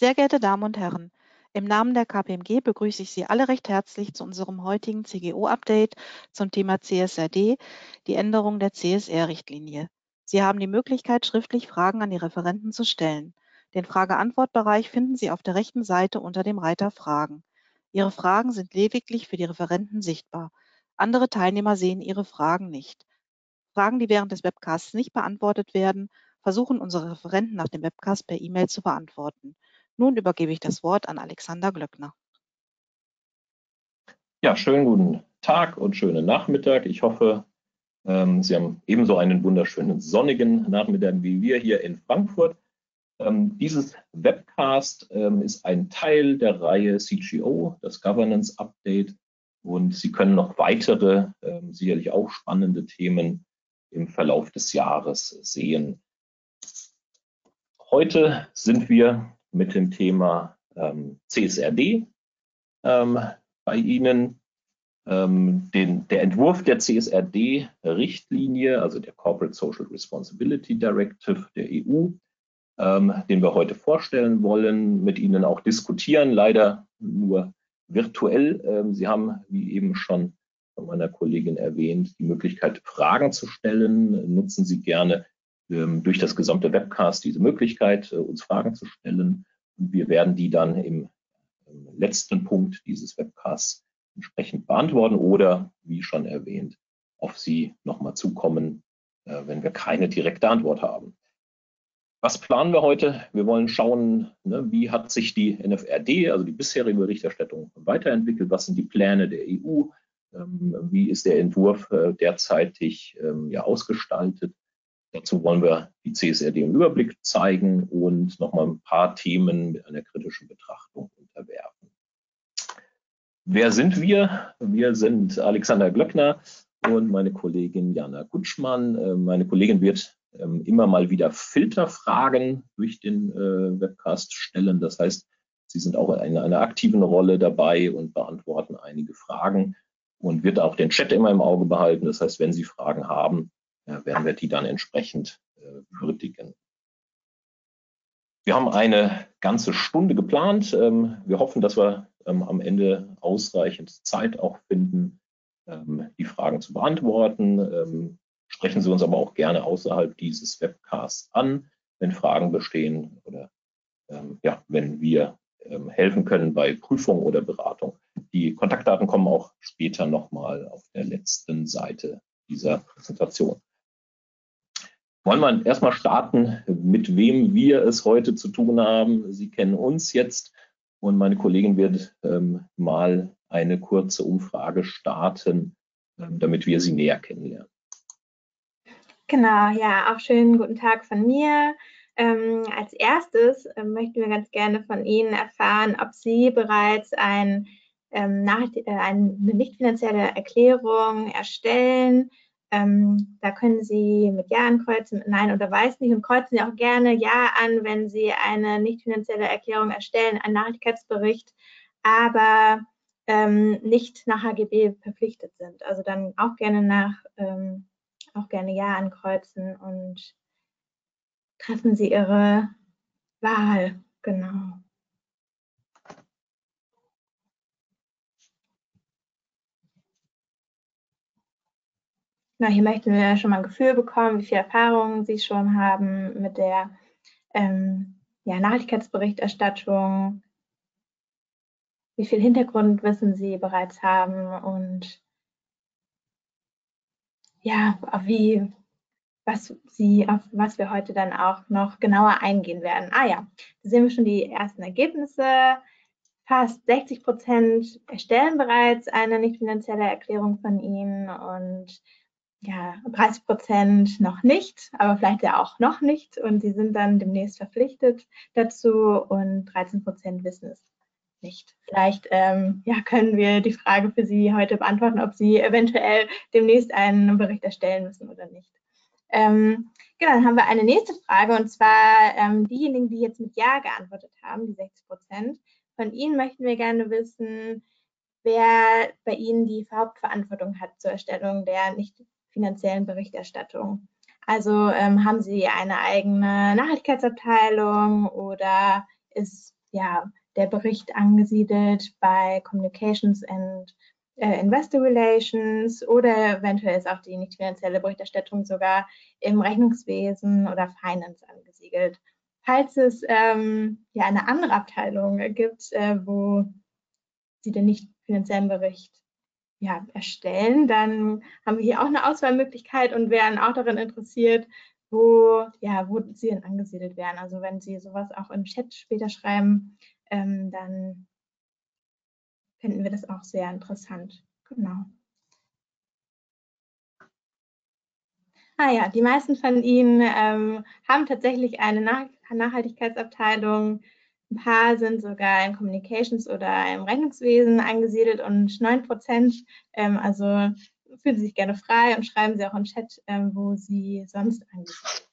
Sehr geehrte Damen und Herren, im Namen der KPMG begrüße ich Sie alle recht herzlich zu unserem heutigen CGO-Update zum Thema CSRD, die Änderung der CSR-Richtlinie. Sie haben die Möglichkeit, schriftlich Fragen an die Referenten zu stellen. Den Frage-Antwort-Bereich finden Sie auf der rechten Seite unter dem Reiter Fragen. Ihre Fragen sind lediglich für die Referenten sichtbar. Andere Teilnehmer sehen Ihre Fragen nicht. Fragen, die während des Webcasts nicht beantwortet werden, versuchen unsere Referenten nach dem Webcast per E-Mail zu beantworten. Nun übergebe ich das Wort an Alexander Glöckner. Ja, schönen guten Tag und schönen Nachmittag. Ich hoffe, ähm, Sie haben ebenso einen wunderschönen sonnigen Nachmittag wie wir hier in Frankfurt. Ähm, dieses Webcast ähm, ist ein Teil der Reihe CGO, das Governance Update. Und Sie können noch weitere, sicherlich auch spannende Themen im Verlauf des Jahres sehen. Heute sind wir mit dem Thema ähm, CSRD ähm, bei Ihnen. Ähm, den, der Entwurf der CSRD-Richtlinie, also der Corporate Social Responsibility Directive der EU, ähm, den wir heute vorstellen wollen, mit Ihnen auch diskutieren, leider nur virtuell. Ähm, Sie haben, wie eben schon von meiner Kollegin erwähnt, die Möglichkeit, Fragen zu stellen. Nutzen Sie gerne durch das gesamte Webcast diese Möglichkeit, äh, uns Fragen zu stellen. Wir werden die dann im letzten Punkt dieses Webcasts entsprechend beantworten oder, wie schon erwähnt, auf Sie nochmal zukommen, äh, wenn wir keine direkte Antwort haben. Was planen wir heute? Wir wollen schauen, ne, wie hat sich die NFRD, also die bisherige Berichterstattung, weiterentwickelt? Was sind die Pläne der EU? Ähm, wie ist der Entwurf äh, derzeitig ähm, ja, ausgestaltet? Dazu wollen wir die CSRD im Überblick zeigen und nochmal ein paar Themen mit einer kritischen Betrachtung unterwerfen. Wer sind wir? Wir sind Alexander Glöckner und meine Kollegin Jana Kutschmann. Äh, meine Kollegin wird ähm, immer mal wieder Filterfragen durch den äh, Webcast stellen. Das heißt, Sie sind auch in einer aktiven Rolle dabei und beantworten einige Fragen und wird auch den Chat immer im Auge behalten. Das heißt, wenn Sie Fragen haben, werden wir die dann entsprechend äh, würdigen. Wir haben eine ganze Stunde geplant. Ähm, wir hoffen, dass wir ähm, am Ende ausreichend Zeit auch finden, ähm, die Fragen zu beantworten. Sprechen Sie uns aber auch gerne außerhalb dieses Webcasts an, wenn Fragen bestehen oder ja, wenn wir helfen können bei Prüfung oder Beratung. Die Kontaktdaten kommen auch später nochmal auf der letzten Seite dieser Präsentation. Wollen wir erstmal starten, mit wem wir es heute zu tun haben. Sie kennen uns jetzt und meine Kollegin wird ähm, mal eine kurze Umfrage starten, ähm, damit wir Sie näher kennenlernen. Genau, ja, auch schönen guten Tag von mir. Ähm, als erstes äh, möchten wir ganz gerne von Ihnen erfahren, ob Sie bereits ein, ähm, nach, äh, eine nicht finanzielle Erklärung erstellen, ähm, da können Sie mit Ja ankreuzen, mit Nein oder Weiß nicht und kreuzen Sie auch gerne Ja an, wenn Sie eine nicht finanzielle Erklärung erstellen, einen Nachhaltigkeitsbericht, aber ähm, nicht nach HGB verpflichtet sind. Also dann auch gerne nach, ähm, auch gerne Ja ankreuzen und treffen Sie Ihre Wahl. Genau. Na, hier möchten wir schon mal ein Gefühl bekommen, wie viel Erfahrung Sie schon haben mit der ähm, ja, Nachhaltigkeitsberichterstattung, wie viel Hintergrundwissen Sie bereits haben und ja, wie, was Sie, auf was wir heute dann auch noch genauer eingehen werden. Ah ja, da sehen wir schon die ersten Ergebnisse. Fast 60 Prozent erstellen bereits eine nicht finanzielle Erklärung von Ihnen und ja, 30 Prozent noch nicht, aber vielleicht ja auch noch nicht. Und sie sind dann demnächst verpflichtet dazu und 13 Prozent wissen es nicht. Vielleicht ähm, ja, können wir die Frage für Sie heute beantworten, ob Sie eventuell demnächst einen Bericht erstellen müssen oder nicht. Ähm, genau, dann haben wir eine nächste Frage und zwar ähm, diejenigen, die jetzt mit Ja geantwortet haben, die 60 Prozent. Von Ihnen möchten wir gerne wissen, wer bei Ihnen die Hauptverantwortung hat zur Erstellung der nicht finanziellen Berichterstattung. Also ähm, haben Sie eine eigene Nachhaltigkeitsabteilung oder ist ja, der Bericht angesiedelt bei Communications and äh, Investor Relations oder eventuell ist auch die nicht finanzielle Berichterstattung sogar im Rechnungswesen oder Finance angesiedelt. Falls es ähm, ja eine andere Abteilung gibt, äh, wo Sie den nicht finanziellen Bericht ja, erstellen, dann haben wir hier auch eine Auswahlmöglichkeit und wären auch daran interessiert, wo, ja, wo Sie denn angesiedelt werden. Also wenn Sie sowas auch im Chat später schreiben, ähm, dann finden wir das auch sehr interessant. Genau. Ah ja, die meisten von Ihnen ähm, haben tatsächlich eine Nach Nachhaltigkeitsabteilung. Ein paar sind sogar im Communications oder im Rechnungswesen angesiedelt und 9 Prozent, ähm, also fühlen Sie sich gerne frei und schreiben Sie auch im Chat, ähm, wo Sie sonst angesiedelt sind.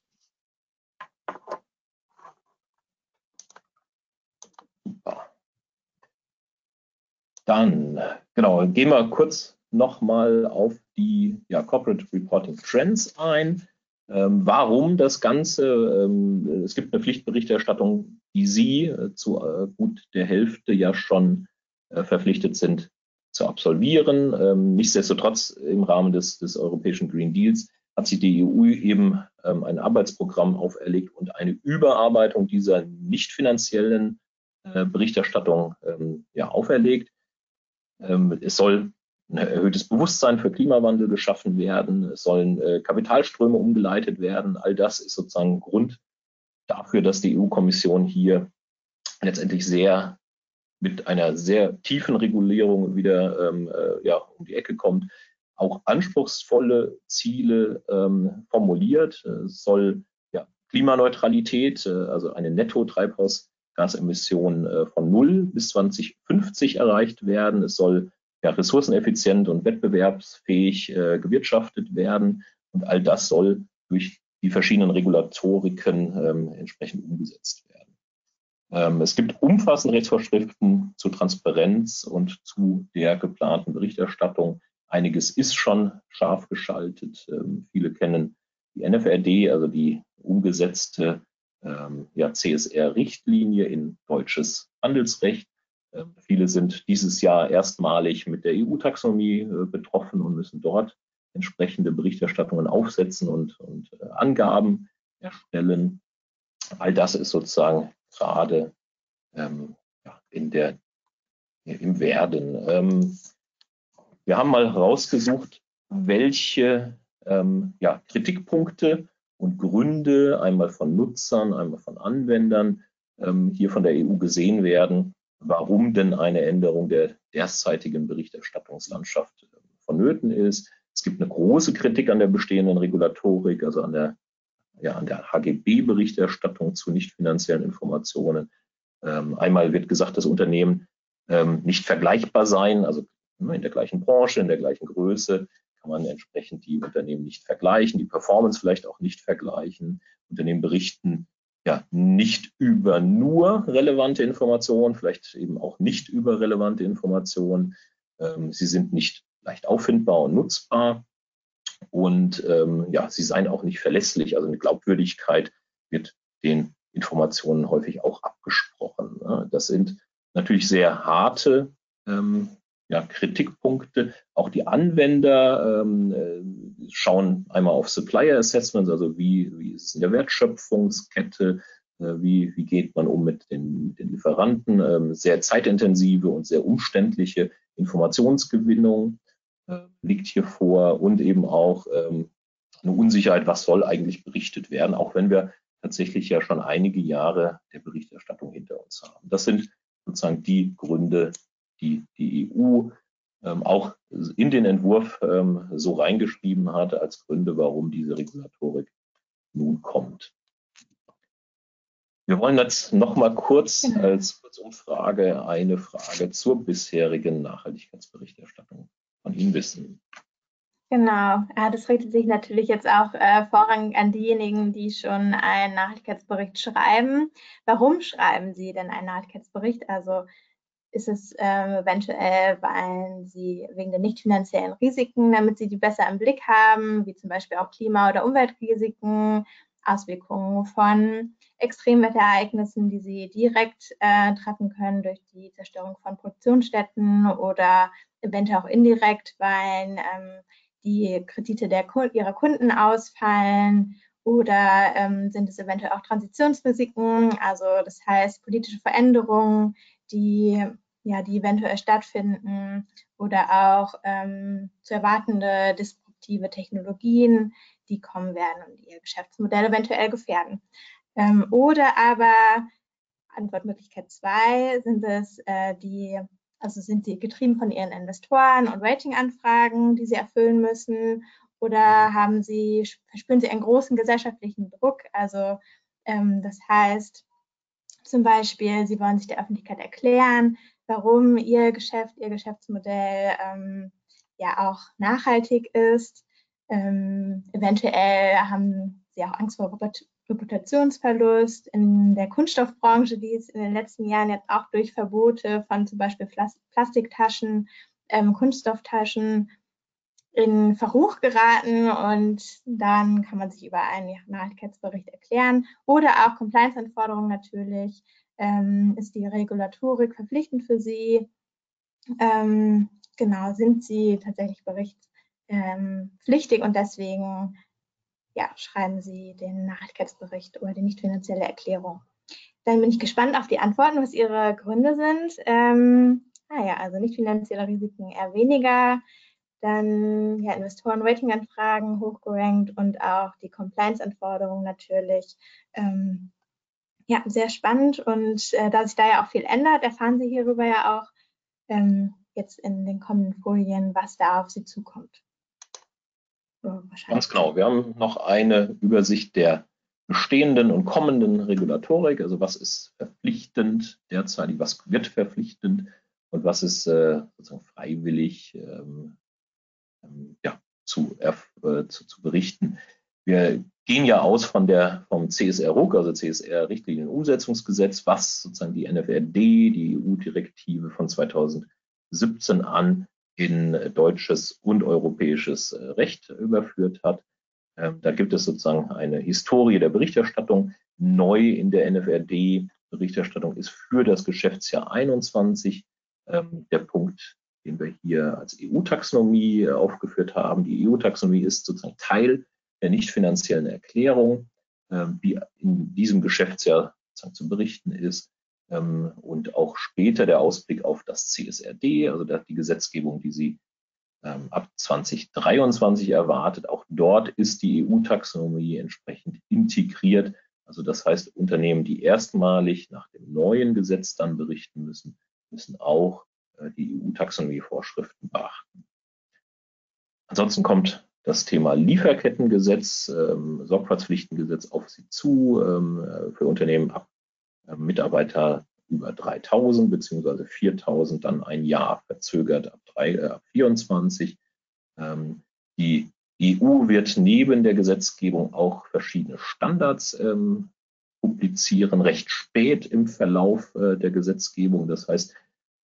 Dann, genau, gehen wir kurz nochmal auf die ja, Corporate Reporting Trends ein. Ähm, warum das Ganze? Ähm, es gibt eine Pflichtberichterstattung, die Sie äh, zu äh, gut der Hälfte ja schon äh, verpflichtet sind zu absolvieren. Ähm, nichtsdestotrotz im Rahmen des, des Europäischen Green Deals hat sich die EU eben ähm, ein Arbeitsprogramm auferlegt und eine Überarbeitung dieser nicht finanziellen Berichterstattung ähm, ja, auferlegt. Es soll ein erhöhtes Bewusstsein für Klimawandel geschaffen werden, es sollen Kapitalströme umgeleitet werden. All das ist sozusagen Grund dafür, dass die EU-Kommission hier letztendlich sehr mit einer sehr tiefen Regulierung wieder ähm, äh, ja, um die Ecke kommt, auch anspruchsvolle Ziele ähm, formuliert. Es soll ja, Klimaneutralität, äh, also eine Netto-Treibhausgasemission äh, von null bis 2050 erreicht werden. Es soll ja, ressourceneffizient und wettbewerbsfähig äh, gewirtschaftet werden. Und all das soll durch die verschiedenen Regulatoriken ähm, entsprechend umgesetzt werden. Ähm, es gibt umfassende Rechtsvorschriften zu Transparenz und zu der geplanten Berichterstattung. Einiges ist schon scharf geschaltet. Ähm, viele kennen die NFRD, also die umgesetzte ähm, ja, CSR-Richtlinie in deutsches Handelsrecht. Ähm, viele sind dieses Jahr erstmalig mit der EU-Taxonomie äh, betroffen und müssen dort entsprechende Berichterstattungen aufsetzen und, und äh, Angaben erstellen. All das ist sozusagen gerade ähm, ja, in der, im Werden. Ähm, wir haben mal rausgesucht, welche ähm, ja, Kritikpunkte und Gründe einmal von Nutzern, einmal von Anwendern ähm, hier von der EU gesehen werden, warum denn eine Änderung der derzeitigen Berichterstattungslandschaft äh, vonnöten ist. Es gibt eine große Kritik an der bestehenden Regulatorik, also an der, ja, an der HGB-Berichterstattung zu nicht finanziellen Informationen. Ähm, einmal wird gesagt, dass Unternehmen ähm, nicht vergleichbar seien, also in der gleichen Branche, in der gleichen Größe kann man entsprechend die Unternehmen nicht vergleichen, die Performance vielleicht auch nicht vergleichen. Unternehmen berichten ja nicht über nur relevante Informationen, vielleicht eben auch nicht über relevante Informationen. Ähm, sie sind nicht leicht auffindbar und nutzbar und ähm, ja, sie seien auch nicht verlässlich. Also eine Glaubwürdigkeit wird den Informationen häufig auch abgesprochen. Ne? Das sind natürlich sehr harte ähm, ja, Kritikpunkte. Auch die Anwender ähm, äh, schauen einmal auf Supplier Assessments, also wie, wie ist es in der Wertschöpfungskette, äh, wie, wie geht man um mit den, mit den Lieferanten, ähm, sehr zeitintensive und sehr umständliche Informationsgewinnung liegt hier vor und eben auch ähm, eine Unsicherheit, was soll eigentlich berichtet werden, auch wenn wir tatsächlich ja schon einige Jahre der Berichterstattung hinter uns haben. Das sind sozusagen die Gründe, die die EU ähm, auch in den Entwurf ähm, so reingeschrieben hat als Gründe, warum diese Regulatorik nun kommt. Wir wollen jetzt noch mal kurz genau. als Kurzumfrage eine Frage zur bisherigen Nachhaltigkeitsberichterstattung von Ihnen wissen. Genau, das richtet sich natürlich jetzt auch äh, vorrangig an diejenigen, die schon einen Nachhaltigkeitsbericht schreiben. Warum schreiben Sie denn einen Nachhaltigkeitsbericht? Also ist es äh, eventuell, weil sie wegen der nicht finanziellen Risiken, damit sie die besser im Blick haben, wie zum Beispiel auch Klima- oder Umweltrisiken, Auswirkungen von Extremwetterereignissen, die sie direkt äh, treffen können durch die Zerstörung von Produktionsstätten oder eventuell auch indirekt, weil ähm, die Kredite der, ihrer Kunden ausfallen oder ähm, sind es eventuell auch Transitionsrisiken, also das heißt politische Veränderungen, die, ja, die eventuell stattfinden oder auch ähm, zu erwartende disruptive Technologien, die kommen werden und ihr Geschäftsmodell eventuell gefährden. Ähm, oder aber Antwortmöglichkeit zwei sind es äh, die, also sind sie getrieben von ihren Investoren und Ratinganfragen, die sie erfüllen müssen oder haben sie, verspüren sie einen großen gesellschaftlichen Druck? Also ähm, das heißt zum Beispiel, sie wollen sich der Öffentlichkeit erklären, warum ihr Geschäft, ihr Geschäftsmodell ähm, ja auch nachhaltig ist. Ähm, eventuell haben sie auch Angst vor Reputationsverlust in der Kunststoffbranche, die ist in den letzten Jahren jetzt auch durch Verbote von zum Beispiel Plastiktaschen, ähm, Kunststofftaschen in Verruch geraten und dann kann man sich über einen Nachhaltigkeitsbericht erklären oder auch Compliance-Anforderungen natürlich. Ähm, ist die Regulatorik verpflichtend für Sie? Ähm, genau, sind Sie tatsächlich berichtspflichtig ähm, und deswegen ja, schreiben Sie den Nachhaltigkeitsbericht oder die nicht finanzielle Erklärung. Dann bin ich gespannt auf die Antworten, was Ihre Gründe sind. Ähm, ah ja, also nicht finanzielle Risiken eher weniger dann ja, Investoren-Rating-Anfragen hochgerankt und auch die Compliance-Anforderungen natürlich. Ähm, ja, sehr spannend und äh, da sich da ja auch viel ändert, erfahren Sie hierüber ja auch ähm, jetzt in den kommenden Folien, was da auf Sie zukommt. Ganz genau. Wir haben noch eine Übersicht der bestehenden und kommenden Regulatorik, also was ist verpflichtend derzeit, was wird verpflichtend und was ist äh, sozusagen freiwillig ähm, ähm, ja, zu, äh, zu, zu, berichten. Wir gehen ja aus von der, vom CSR-RUG, also CSR-Richtlinienumsetzungsgesetz, was sozusagen die NFRD, die EU-Direktive von 2017 an in deutsches und europäisches äh, Recht überführt hat. Ähm, da gibt es sozusagen eine Historie der Berichterstattung. Neu in der NFRD-Berichterstattung ist für das Geschäftsjahr 21 ähm, der Punkt den wir hier als EU-Taxonomie äh, aufgeführt haben. Die EU-Taxonomie ist sozusagen Teil der nicht finanziellen Erklärung, ähm, wie in diesem Geschäftsjahr zu berichten ist. Ähm, und auch später der Ausblick auf das CSRD, also die Gesetzgebung, die Sie ähm, ab 2023 erwartet. Auch dort ist die EU-Taxonomie entsprechend integriert. Also das heißt, Unternehmen, die erstmalig nach dem neuen Gesetz dann berichten müssen, müssen auch äh, die EU-Taxonomie-Vorschriften beachten. Ansonsten kommt das Thema Lieferkettengesetz, ähm, Sorgfaltspflichtengesetz auf Sie zu ähm, äh, für Unternehmen ab Mitarbeiter über 3000 beziehungsweise 4000 dann ein Jahr verzögert ab, 3, äh, ab 24. Ähm, die EU wird neben der Gesetzgebung auch verschiedene Standards ähm, publizieren, recht spät im Verlauf äh, der Gesetzgebung. Das heißt,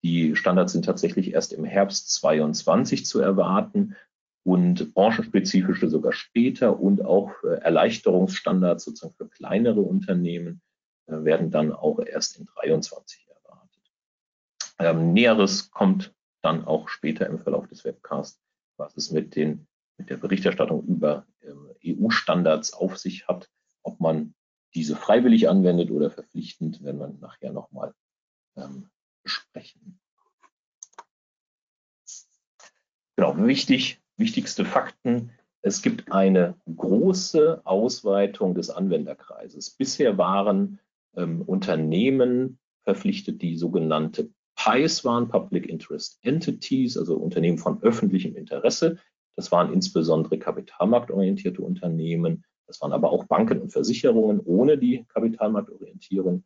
die Standards sind tatsächlich erst im Herbst 22 zu erwarten und branchenspezifische sogar später und auch äh, Erleichterungsstandards sozusagen für kleinere Unternehmen werden dann auch erst in 23 erwartet. Ähm, Näheres kommt dann auch später im Verlauf des Webcasts, was es mit, den, mit der Berichterstattung über ähm, EU-Standards auf sich hat. Ob man diese freiwillig anwendet oder verpflichtend, werden wir nachher nochmal ähm, besprechen. Genau, wichtig, wichtigste Fakten. Es gibt eine große Ausweitung des Anwenderkreises. Bisher waren ähm, Unternehmen verpflichtet, die sogenannte PIEs waren, Public Interest Entities, also Unternehmen von öffentlichem Interesse. Das waren insbesondere kapitalmarktorientierte Unternehmen. Das waren aber auch Banken und Versicherungen ohne die Kapitalmarktorientierung.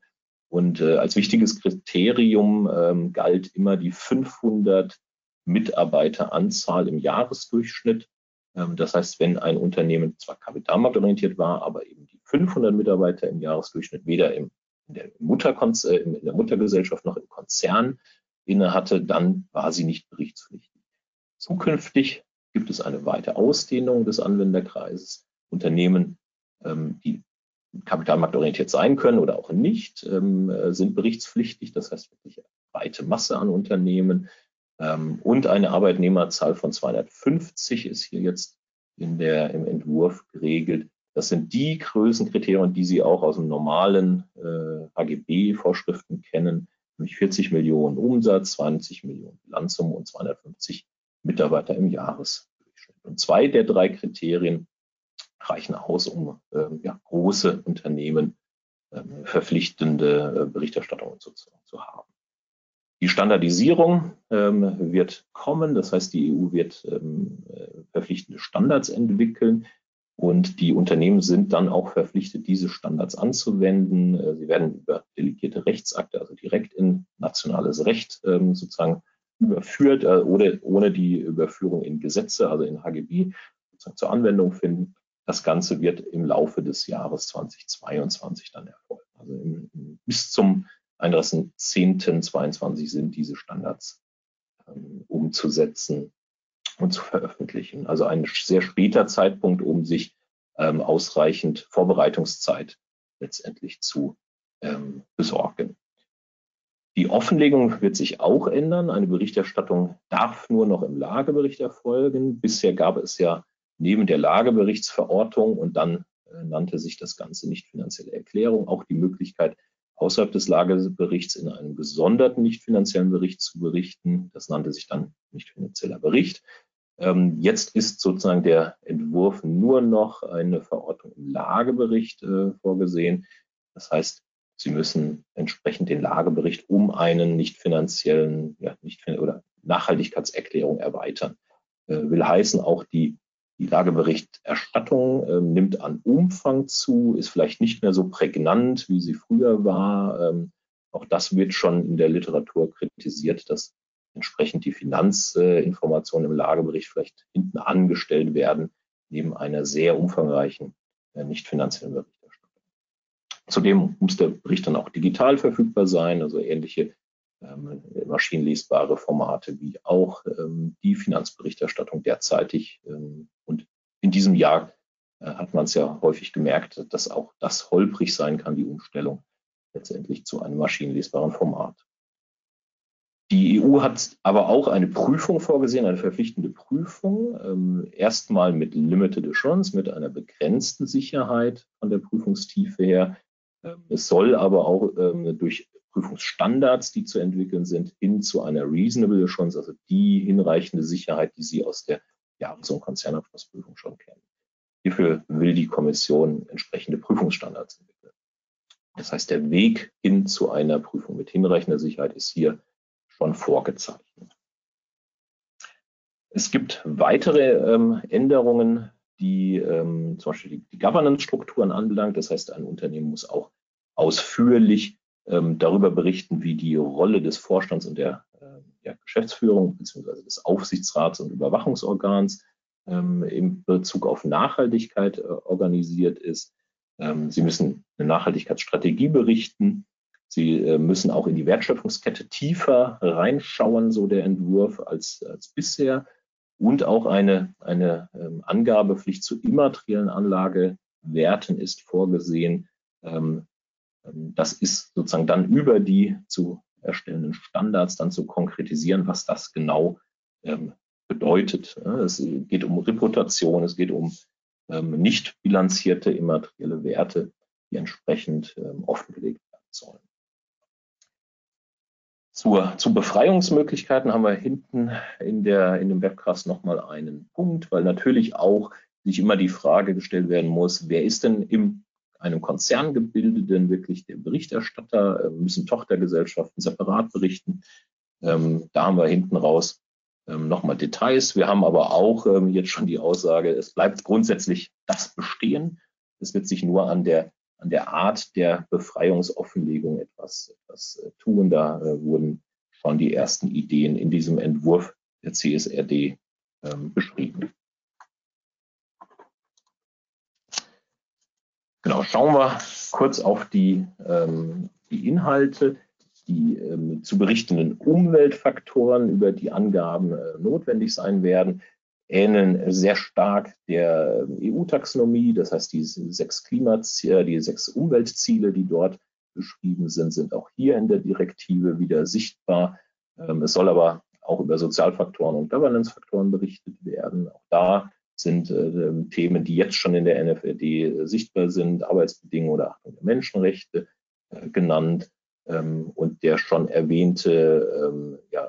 Und äh, als wichtiges Kriterium ähm, galt immer die 500 Mitarbeiteranzahl im Jahresdurchschnitt. Ähm, das heißt, wenn ein Unternehmen zwar kapitalmarktorientiert war, aber eben die 500 Mitarbeiter im Jahresdurchschnitt weder im, der Mutterkonz äh, in der Muttergesellschaft noch im Konzern inne hatte, dann war sie nicht berichtspflichtig. Zukünftig gibt es eine weite Ausdehnung des Anwenderkreises. Unternehmen, ähm, die kapitalmarktorientiert sein können oder auch nicht, ähm, äh, sind berichtspflichtig. Das heißt wirklich eine breite Masse an Unternehmen. Ähm, und eine Arbeitnehmerzahl von 250 ist hier jetzt in der, im Entwurf geregelt. Das sind die Größenkriterien, die Sie auch aus dem normalen äh, HGB-Vorschriften kennen, nämlich 40 Millionen Umsatz, 20 Millionen Bilanzsumme und 250 Mitarbeiter im Jahresdurchschnitt. Und zwei der drei Kriterien reichen aus, um äh, ja, große Unternehmen äh, verpflichtende Berichterstattungen zu, zu haben. Die Standardisierung ähm, wird kommen, das heißt, die EU wird ähm, äh, verpflichtende Standards entwickeln und die Unternehmen sind dann auch verpflichtet, diese Standards anzuwenden. Äh, sie werden über delegierte Rechtsakte, also direkt in nationales Recht ähm, sozusagen überführt äh, oder ohne die Überführung in Gesetze, also in HGB, sozusagen zur Anwendung finden. Das Ganze wird im Laufe des Jahres 2022 dann erfolgen. Also im, bis zum 31.10.22 sind diese Standards ähm, umzusetzen und zu veröffentlichen. Also ein sehr später Zeitpunkt, um sich ähm, ausreichend Vorbereitungszeit letztendlich zu ähm, besorgen. Die Offenlegung wird sich auch ändern. Eine Berichterstattung darf nur noch im Lagebericht erfolgen. Bisher gab es ja neben der Lageberichtsverortung und dann äh, nannte sich das Ganze nicht finanzielle Erklärung auch die Möglichkeit, außerhalb des Lageberichts in einem gesonderten nicht finanziellen Bericht zu berichten. Das nannte sich dann nicht finanzieller Bericht. Ähm, jetzt ist sozusagen der Entwurf nur noch eine Verordnung im Lagebericht äh, vorgesehen. Das heißt, Sie müssen entsprechend den Lagebericht um einen nicht finanziellen ja, nicht, oder Nachhaltigkeitserklärung erweitern. Äh, will heißen, auch die, die Lageberichterstattung äh, nimmt an Umfang zu, ist vielleicht nicht mehr so prägnant, wie sie früher war. Ähm, auch das wird schon in der Literatur kritisiert, dass entsprechend die Finanzinformationen im Lagebericht vielleicht hinten angestellt werden, neben einer sehr umfangreichen äh, nicht finanziellen Bericht. Zudem muss der Bericht dann auch digital verfügbar sein, also ähnliche ähm, maschinenlesbare Formate wie auch ähm, die Finanzberichterstattung derzeitig. Ähm, und in diesem Jahr äh, hat man es ja häufig gemerkt, dass auch das holprig sein kann, die Umstellung letztendlich zu einem maschinenlesbaren Format. Die EU hat aber auch eine Prüfung vorgesehen, eine verpflichtende Prüfung, ähm, erstmal mit Limited Assurance, mit einer begrenzten Sicherheit von der Prüfungstiefe her, ähm, es soll aber auch ähm, durch Prüfungsstandards, die zu entwickeln sind, hin zu einer Reasonable Assurance, also die hinreichende Sicherheit, die Sie aus der Jahres- und Konzernabschlussprüfung schon kennen. Hierfür will die Kommission entsprechende Prüfungsstandards entwickeln. Das heißt, der Weg hin zu einer Prüfung mit hinreichender Sicherheit ist hier schon vorgezeichnet. Es gibt weitere ähm, Änderungen die ähm, zum Beispiel die, Governance-Strukturen anbelangt. Das heißt, ein Unternehmen muss auch ausführlich ähm, darüber berichten, wie die Rolle des Vorstands und der, äh, der Geschäftsführung bzw. des Aufsichtsrats und Überwachungsorgans ähm, in Bezug auf Nachhaltigkeit äh, organisiert ist. Ähm, Sie müssen eine Nachhaltigkeitsstrategie berichten. Sie äh, müssen auch in die Wertschöpfungskette tiefer reinschauen, so der Entwurf, als, als bisher und auch eine, eine ähm, Angabepflicht zu immateriellen Anlagewerten ist vorgesehen. Ähm, ähm, das ist sozusagen dann über die zu erstellenden Standards dann zu konkretisieren, was das genau bedeutet. Es geht um Reputation, es geht um nicht bilanzierte immaterielle Werte, die entsprechend offengelegt werden sollen. Zur, zu Befreiungsmöglichkeiten haben wir hinten in, der, in dem Webcast nochmal einen Punkt, weil natürlich auch sich immer die Frage gestellt werden muss, wer ist denn in einem Konzerngebilde denn wirklich der Berichterstatter? Äh, müssen Tochtergesellschaften separat berichten? Ähm, da haben wir hinten raus ähm, nochmal Details. Wir haben aber auch ähm, jetzt schon die Aussage, es bleibt grundsätzlich das bestehen. Es wird sich nur an der an der Art der Befreiungsoffenlegung etwas, etwas äh, tun. Da äh, wurden schon die ersten Ideen in diesem Entwurf der CSRD ähm, beschrieben. Genau, schauen wir kurz auf die, ähm, die Inhalte, die ähm, zu berichtenden Umweltfaktoren, über die Angaben äh, notwendig sein werden. Ähneln sehr stark der EU-Taxonomie. Das heißt, die sechs Klimaziele, die sechs Umweltziele, die dort beschrieben sind, sind auch hier in der Direktive wieder sichtbar. Ähm, es soll aber auch über Sozialfaktoren und Governance-Faktoren berichtet werden. Auch da sind äh, Themen, die jetzt schon in der NFRD äh, sichtbar sind, Arbeitsbedingungen oder Achtung der Menschenrechte äh, genannt ähm, und der schon erwähnte ähm, ja,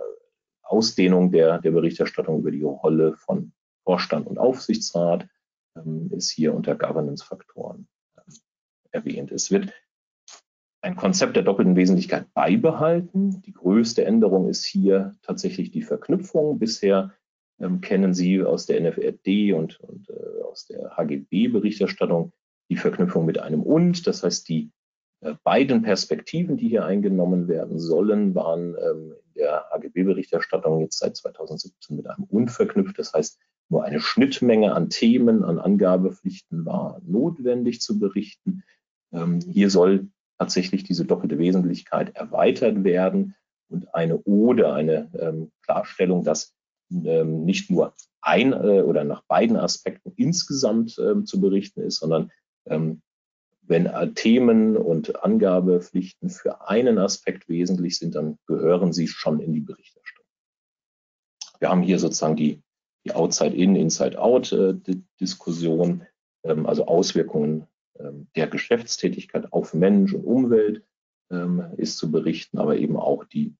Ausdehnung der, der Berichterstattung über die Rolle von Vorstand und Aufsichtsrat ähm, ist hier unter Governance-Faktoren ähm, erwähnt. Es wird ein Konzept der doppelten Wesentlichkeit beibehalten. Die größte Änderung ist hier tatsächlich die Verknüpfung. Bisher ähm, kennen Sie aus der NFRD und, und äh, aus der HGB-Berichterstattung die Verknüpfung mit einem und. Das heißt, die äh, beiden Perspektiven, die hier eingenommen werden sollen, waren ähm, der HGB-Berichterstattung jetzt seit 2017 mit einem und verknüpft. Das heißt, nur eine Schnittmenge an Themen, an Angabepflichten war notwendig zu berichten. Ähm, hier soll tatsächlich diese doppelte Wesentlichkeit erweitert werden und eine oder eine ähm, Klarstellung, dass ähm, nicht nur ein äh, oder nach beiden Aspekten insgesamt ähm, zu berichten ist, sondern ähm, wenn äh, Themen und Angabepflichten für einen Aspekt wesentlich sind, dann gehören sie schon in die Berichterstattung. Wir haben hier sozusagen die, die Outside-In, Inside-Out-Diskussion, äh, ähm, also Auswirkungen ähm, der Geschäftstätigkeit auf Mensch und Umwelt ähm, ist zu berichten, aber eben auch die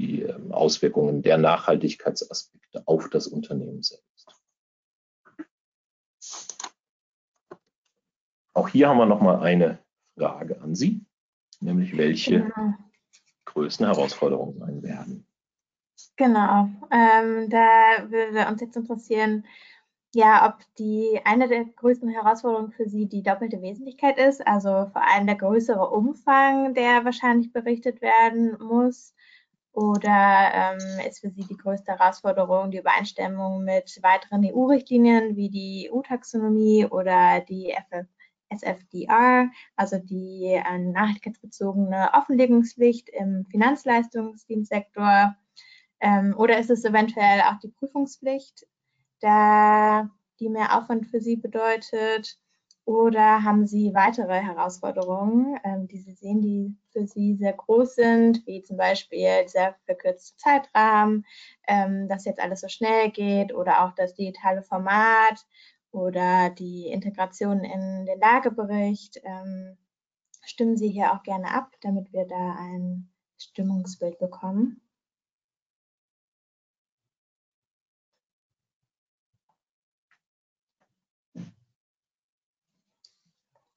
die Auswirkungen der Nachhaltigkeitsaspekte auf das Unternehmen selbst. Auch hier haben wir noch mal eine Frage an Sie, nämlich welche genau. größten Herausforderungen sein werden. Genau, ähm, da würde uns jetzt interessieren, ja, ob die eine der größten Herausforderungen für Sie die doppelte Wesentlichkeit ist, also vor allem der größere Umfang, der wahrscheinlich berichtet werden muss, oder ähm, ist für Sie die größte Herausforderung die Übereinstimmung mit weiteren EU-Richtlinien wie die EU-Taxonomie oder die FF SFDR, also die äh, nachhaltigkeitsbezogene Offenlegungspflicht im Finanzleistungsdienstsektor? Ähm, oder ist es eventuell auch die Prüfungspflicht, da die mehr Aufwand für Sie bedeutet? Oder haben Sie weitere Herausforderungen, ähm, die Sie sehen, die für Sie sehr groß sind, wie zum Beispiel dieser verkürzte Zeitrahmen, ähm, dass jetzt alles so schnell geht oder auch das digitale Format oder die Integration in den Lagebericht? Ähm, stimmen Sie hier auch gerne ab, damit wir da ein Stimmungsbild bekommen.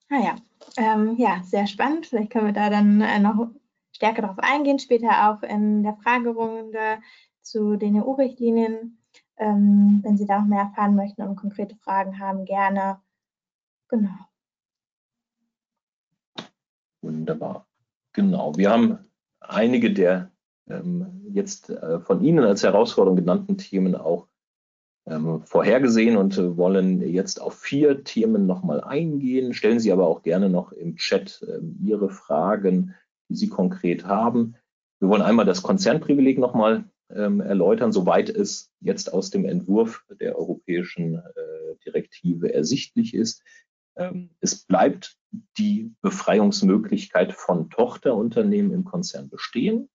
Ah ja, ähm, ja, sehr spannend. Vielleicht können wir da dann äh, noch stärker darauf eingehen, später auch in der Fragerunde zu den EU-Richtlinien. Ähm, wenn Sie da noch mehr erfahren möchten und konkrete Fragen haben, gerne. Genau. Wunderbar. Genau. Wir haben einige der ähm, jetzt äh, von Ihnen als Herausforderung genannten Themen auch ähm, vorhergesehen und äh, wollen jetzt auf vier Themen nochmal eingehen. Stellen Sie aber auch gerne noch im Chat äh, Ihre Fragen, die Sie konkret haben. Wir wollen einmal das Konzernprivileg nochmal ähm, erläutern, soweit es jetzt aus dem Entwurf der europäischen äh, Direktive ersichtlich ist. Ähm, es bleibt die Befreiungsmöglichkeit von Tochterunternehmen im Konzern bestehen.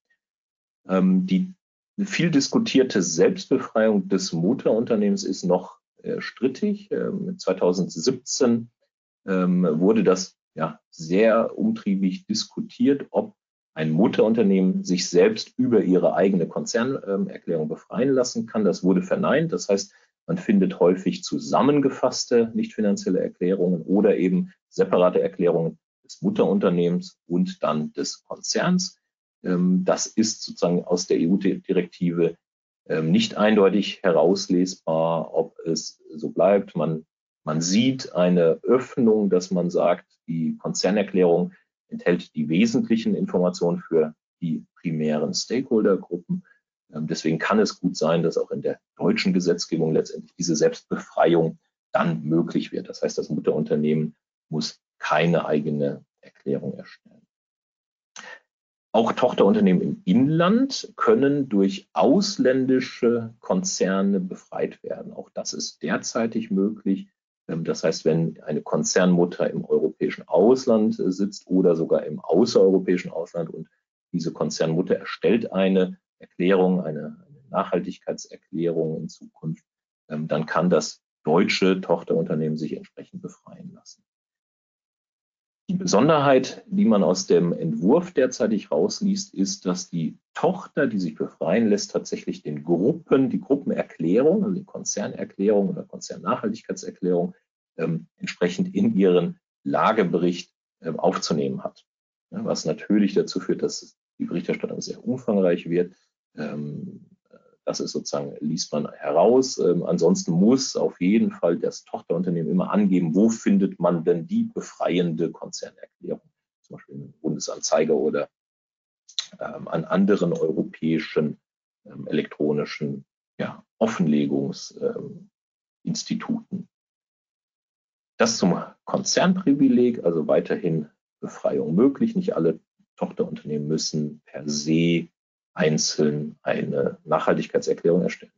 Ähm, die viel diskutierte Selbstbefreiung des Mutterunternehmens ist noch äh, strittig. Ähm, 2017 ähm, wurde das ja sehr umtriebig diskutiert, ob ein Mutterunternehmen sich selbst über ihre eigene Konzernerklärung befreien lassen kann. Das wurde verneint. Das heißt, man findet häufig zusammengefasste nicht finanzielle Erklärungen oder eben separate Erklärungen des Mutterunternehmens und dann des Konzerns. Ähm, das ist sozusagen aus der EU-Direktive ähm, nicht eindeutig herauslesbar, ob es so bleibt. Man, man sieht eine Öffnung, dass man sagt, die Konzernerklärung enthält die wesentlichen Informationen für die primären Stakeholdergruppen. Ähm, deswegen kann es gut sein, dass auch in der deutschen Gesetzgebung letztendlich diese Selbstbefreiung dann möglich wird. Das heißt, das Mutterunternehmen muss keine eigene Erklärung erstellen. auch Tochterunternehmen im Inland können durch ausländische Konzerne befreit werden. Auch das ist derzeitig möglich. Ähm, das heißt, wenn eine Konzernmutter im europäischen Ausland äh, sitzt oder sogar im außereuropäischen Ausland und diese Konzernmutter erstellt eine Erklärung, eine, Nachhaltigkeitserklärung in Zukunft, ähm, dann kann das deutsche Tochterunternehmen sich entsprechend befreien lassen. Die Besonderheit, die man aus dem Entwurf derzeitig rausliest, ist, dass die Tochter, die sich befreien lässt, tatsächlich den Gruppen, die Gruppenerklärung, also die Konzernerklärung oder Konzernnachhaltigkeitserklärung, ähm, entsprechend in ihren Lagebericht äh, aufzunehmen hat. Ja, was natürlich dazu führt, dass die Berichterstattung sehr umfangreich wird. Ähm, das ist sozusagen, liest man heraus. Ähm, ansonsten muss auf jeden Fall das Tochterunternehmen immer angeben, wo findet man denn die befreiende Konzernerklärung, zum Beispiel im Bundesanzeiger oder ähm, an anderen europäischen ähm, elektronischen ja, Offenlegungsinstituten. Ähm, das zum Konzernprivileg, also weiterhin Befreiung möglich. Nicht alle Tochterunternehmen müssen per se einzeln eine Nachhaltigkeitserklärung erstellen.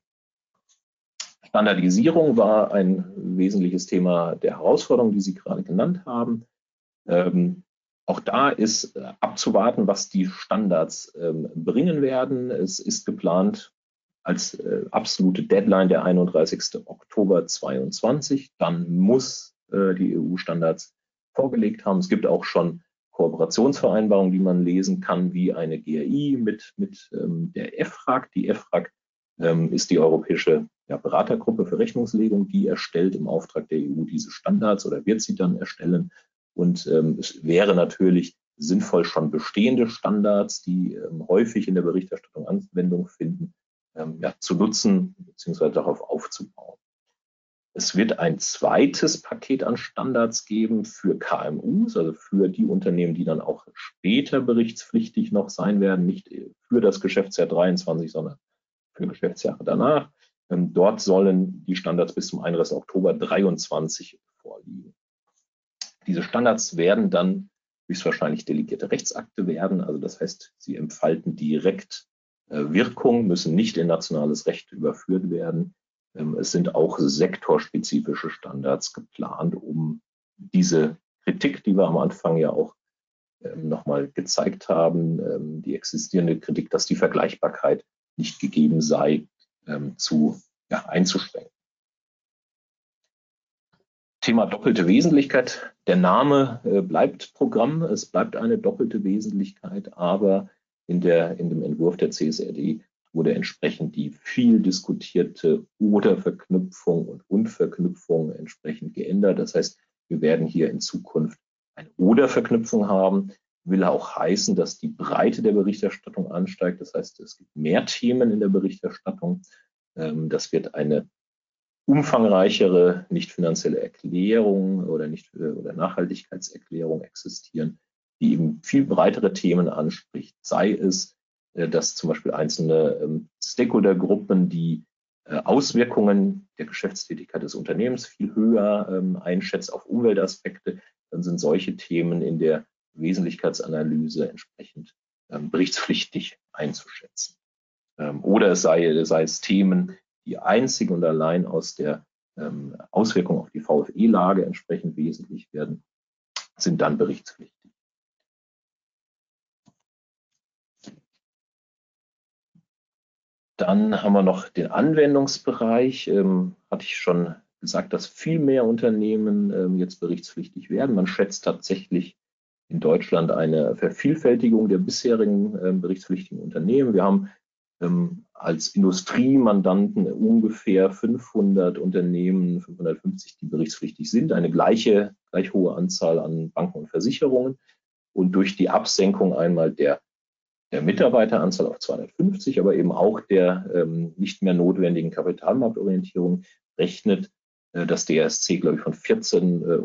Standardisierung war ein wesentliches Thema der Herausforderung, die Sie gerade genannt haben. Ähm, auch da ist äh, abzuwarten, was die Standards ähm, bringen werden. Es ist geplant als äh, absolute Deadline der 31. Oktober 2022. Dann muss äh, die EU-Standards vorgelegt haben. Es gibt auch schon Kooperationsvereinbarung, die man lesen kann, wie eine GRI mit, mit ähm, der EFRAG. Die EFRAG ähm, ist die europäische ja, Beratergruppe für Rechnungslegung, die erstellt im Auftrag der EU diese Standards oder wird sie dann erstellen. Und ähm, es wäre natürlich sinnvoll, schon bestehende Standards, die ähm, häufig in der Berichterstattung Anwendung finden, ähm, ja, zu nutzen bzw. darauf aufzubauen. Es wird ein zweites Paket an Standards geben für KMUs, also für die Unternehmen, die dann auch später berichtspflichtig noch sein werden, nicht für das Geschäftsjahr 23, sondern für Geschäftsjahre danach. Ähm, dort sollen die Standards bis zum 31. Oktober 23 vorliegen. Diese Standards werden dann höchstwahrscheinlich delegierte Rechtsakte werden. Also das heißt, sie entfalten direkt äh, Wirkung, müssen nicht in nationales Recht überführt werden. Ähm, es sind auch sektorspezifische Standards geplant, um diese Kritik, die wir am Anfang ja auch ähm, nochmal gezeigt haben, ähm, die existierende Kritik, dass die Vergleichbarkeit nicht gegeben sei, zu ja, einzuschränken. Thema doppelte Wesentlichkeit. Der Name äh, bleibt Programm, es bleibt eine doppelte Wesentlichkeit, aber in, der, in dem Entwurf der CSRD wurde entsprechend die viel diskutierte Oder-Verknüpfung und Unverknüpfung entsprechend geändert. Das heißt, wir werden hier in Zukunft eine Oder-Verknüpfung haben. Will auch heißen, dass die Breite der Berichterstattung ansteigt. Das heißt, es gibt mehr Themen in der Berichterstattung. Ähm, das wird eine umfangreichere nicht finanzielle Erklärung oder nicht äh, oder Nachhaltigkeitserklärung existieren, die eben viel breitere Themen anspricht. Sei es dass zum Beispiel einzelne ähm, Stakeholdergruppen die äh, Auswirkungen der Geschäftstätigkeit des Unternehmens viel höher ähm, einschätzt auf Umweltaspekte, dann sind solche Themen in der Wesentlichkeitsanalyse entsprechend ähm, berichtspflichtig einzuschätzen. Oder es sei, sei es Themen, die einzig und allein aus der Auswirkung auf die VFE-Lage entsprechend wesentlich werden, sind dann berichtspflichtig. Dann haben wir noch den Anwendungsbereich. Ähm, hatte ich schon gesagt, dass viel mehr Unternehmen ähm, jetzt berichtspflichtig werden. Man schätzt tatsächlich in Deutschland eine Vervielfältigung der bisherigen ähm, berichtspflichtigen Unternehmen. Wir haben ähm, als Industriemandanten ungefähr 500 Unternehmen, 550, die berichtspflichtig sind, eine gleiche, gleich hohe Anzahl an Banken und Versicherungen. Und durch die Absenkung einmal der der Mitarbeiteranzahl auf 250, aber eben auch der ähm, nicht mehr notwendigen Kapitalmarktorientierung rechnet äh, das DSC, glaube ich, von 14 äh,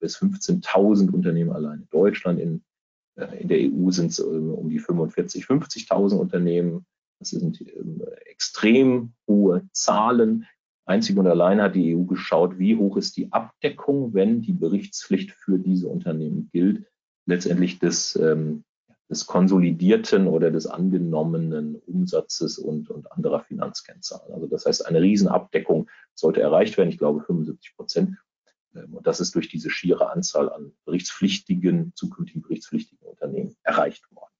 bis 15.000 Unternehmen allein in Deutschland. In, äh, in der EU sind es äh, um die 45, 50.000 Unternehmen. Das sind ähm, extrem hohe Zahlen. Einzig und allein hat die EU geschaut, wie hoch ist die Abdeckung, wenn die Berichtspflicht für diese Unternehmen gilt. Letztendlich des ähm, des konsolidierten oder des angenommenen Umsatzes und, und anderer Finanzkennzahlen. Also das heißt, eine Riesenabdeckung sollte erreicht werden. Ich glaube 75 Prozent. Ähm, und das ist durch diese schiere Anzahl an berichtspflichtigen, zukünftigen berichtspflichtigen Unternehmen erreicht worden.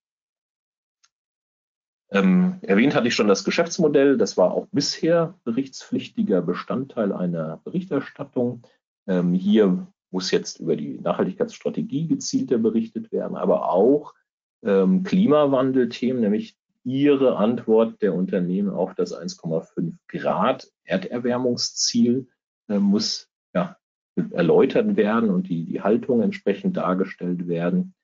Ähm, erwähnt hatte ich schon das Geschäftsmodell. Das war auch bisher berichtspflichtiger Bestandteil einer Berichterstattung. Ähm, hier muss jetzt über die Nachhaltigkeitsstrategie gezielter berichtet werden, aber auch ähm, Klimawandelthemen, nämlich ihre Antwort der Unternehmen auf das 1,5 Grad Erderwärmungsziel äh, muss ja, erläutert werden und die, die Haltung entsprechend dargestellt werden.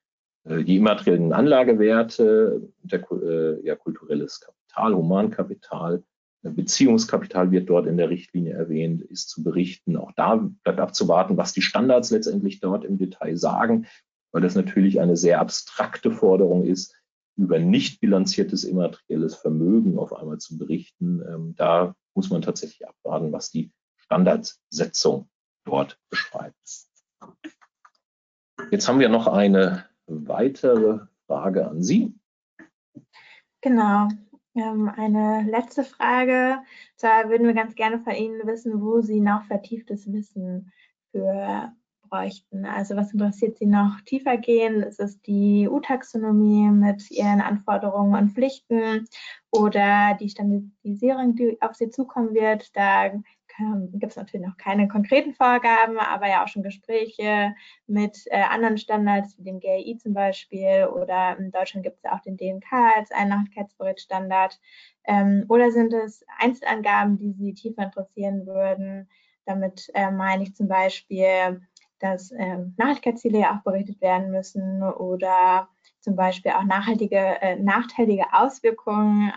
Äh, die immateriellen Anlagewerte, der, äh, ja, kulturelles Kapital, Humankapital, äh, Beziehungskapital wird dort in der Richtlinie erwähnt, ist zu berichten. Auch da bleibt abzuwarten, was die Standards letztendlich dort im Detail sagen, weil das natürlich eine sehr abstrakte Forderung ist, über nicht bilanziertes immaterielles Vermögen auf einmal zu berichten. Ähm, da muss man tatsächlich abwarten, was die Standardsetzung dort beschreibt. Jetzt haben wir noch eine weitere Frage an Sie. Genau. Ähm, eine letzte Frage. Zwar würden wir ganz gerne von Ihnen wissen, wo Sie noch vertieftes Wissen für bräuchten. Also was interessiert Sie noch tiefer gehen? Ist es die EU-Taxonomie mit ihren Anforderungen und Pflichten oder die Standardisierung, die auf Sie zukommen wird? Da gibt es natürlich noch keine konkreten Vorgaben, aber ja auch schon Gespräche mit äh, anderen Standards, wie dem GRI zum Beispiel, oder in Deutschland gibt es ja auch den DNK als einen Nachhaltigkeitsberichtsstandard. Ähm, oder sind es Einzelangaben, die Sie tiefer interessieren würden? Damit äh, meine ich zum Beispiel, dass äh, Nachhaltigkeitsziele berichtet werden müssen oder zum Beispiel auch nachhaltige, äh, nachteilige Auswirkungen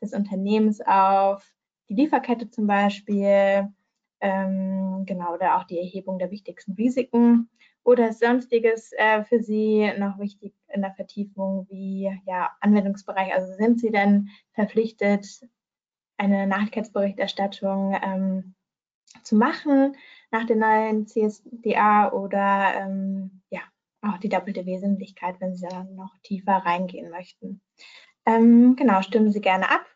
des Unternehmens auf die Lieferkette zum Beispiel, ähm, genau, oder auch die Erhebung der wichtigsten Risiken oder sonstiges äh, für Sie noch wichtig in der Vertiefung wie ja, Anwendungsbereich. Also sind Sie denn verpflichtet, eine Nachhaltigkeitsberichterstattung ähm, zu machen nach der neuen CSDA oder ähm, ja, auch die doppelte Wesentlichkeit, wenn Sie da noch tiefer reingehen möchten. Ähm, genau, stimmen Sie gerne ab.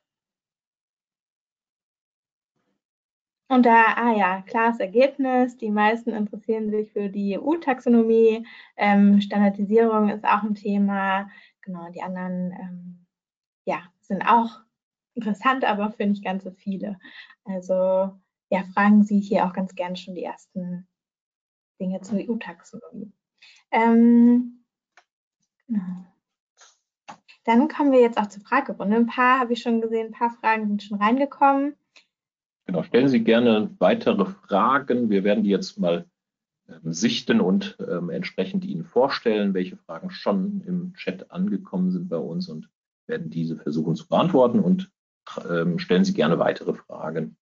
Und da, ah ja, klares Ergebnis. Die meisten interessieren sich für die EU-Taxonomie. Ähm, Standardisierung ist auch ein Thema. Genau, die anderen, ähm, ja, sind auch interessant, aber für nicht ganz so viele. Also, ja, fragen Sie hier auch ganz gerne schon die ersten Dinge zur EU-Taxonomie. Ähm, genau. Dann kommen wir jetzt auch zur Fragerunde. Ein paar habe ich schon gesehen, ein paar Fragen sind schon reingekommen. Genau, stellen Sie gerne weitere Fragen. Wir werden die jetzt mal ähm, sichten und ähm, entsprechend Ihnen vorstellen, welche Fragen schon im Chat angekommen sind bei uns und werden diese versuchen zu beantworten und ähm, stellen Sie gerne weitere Fragen.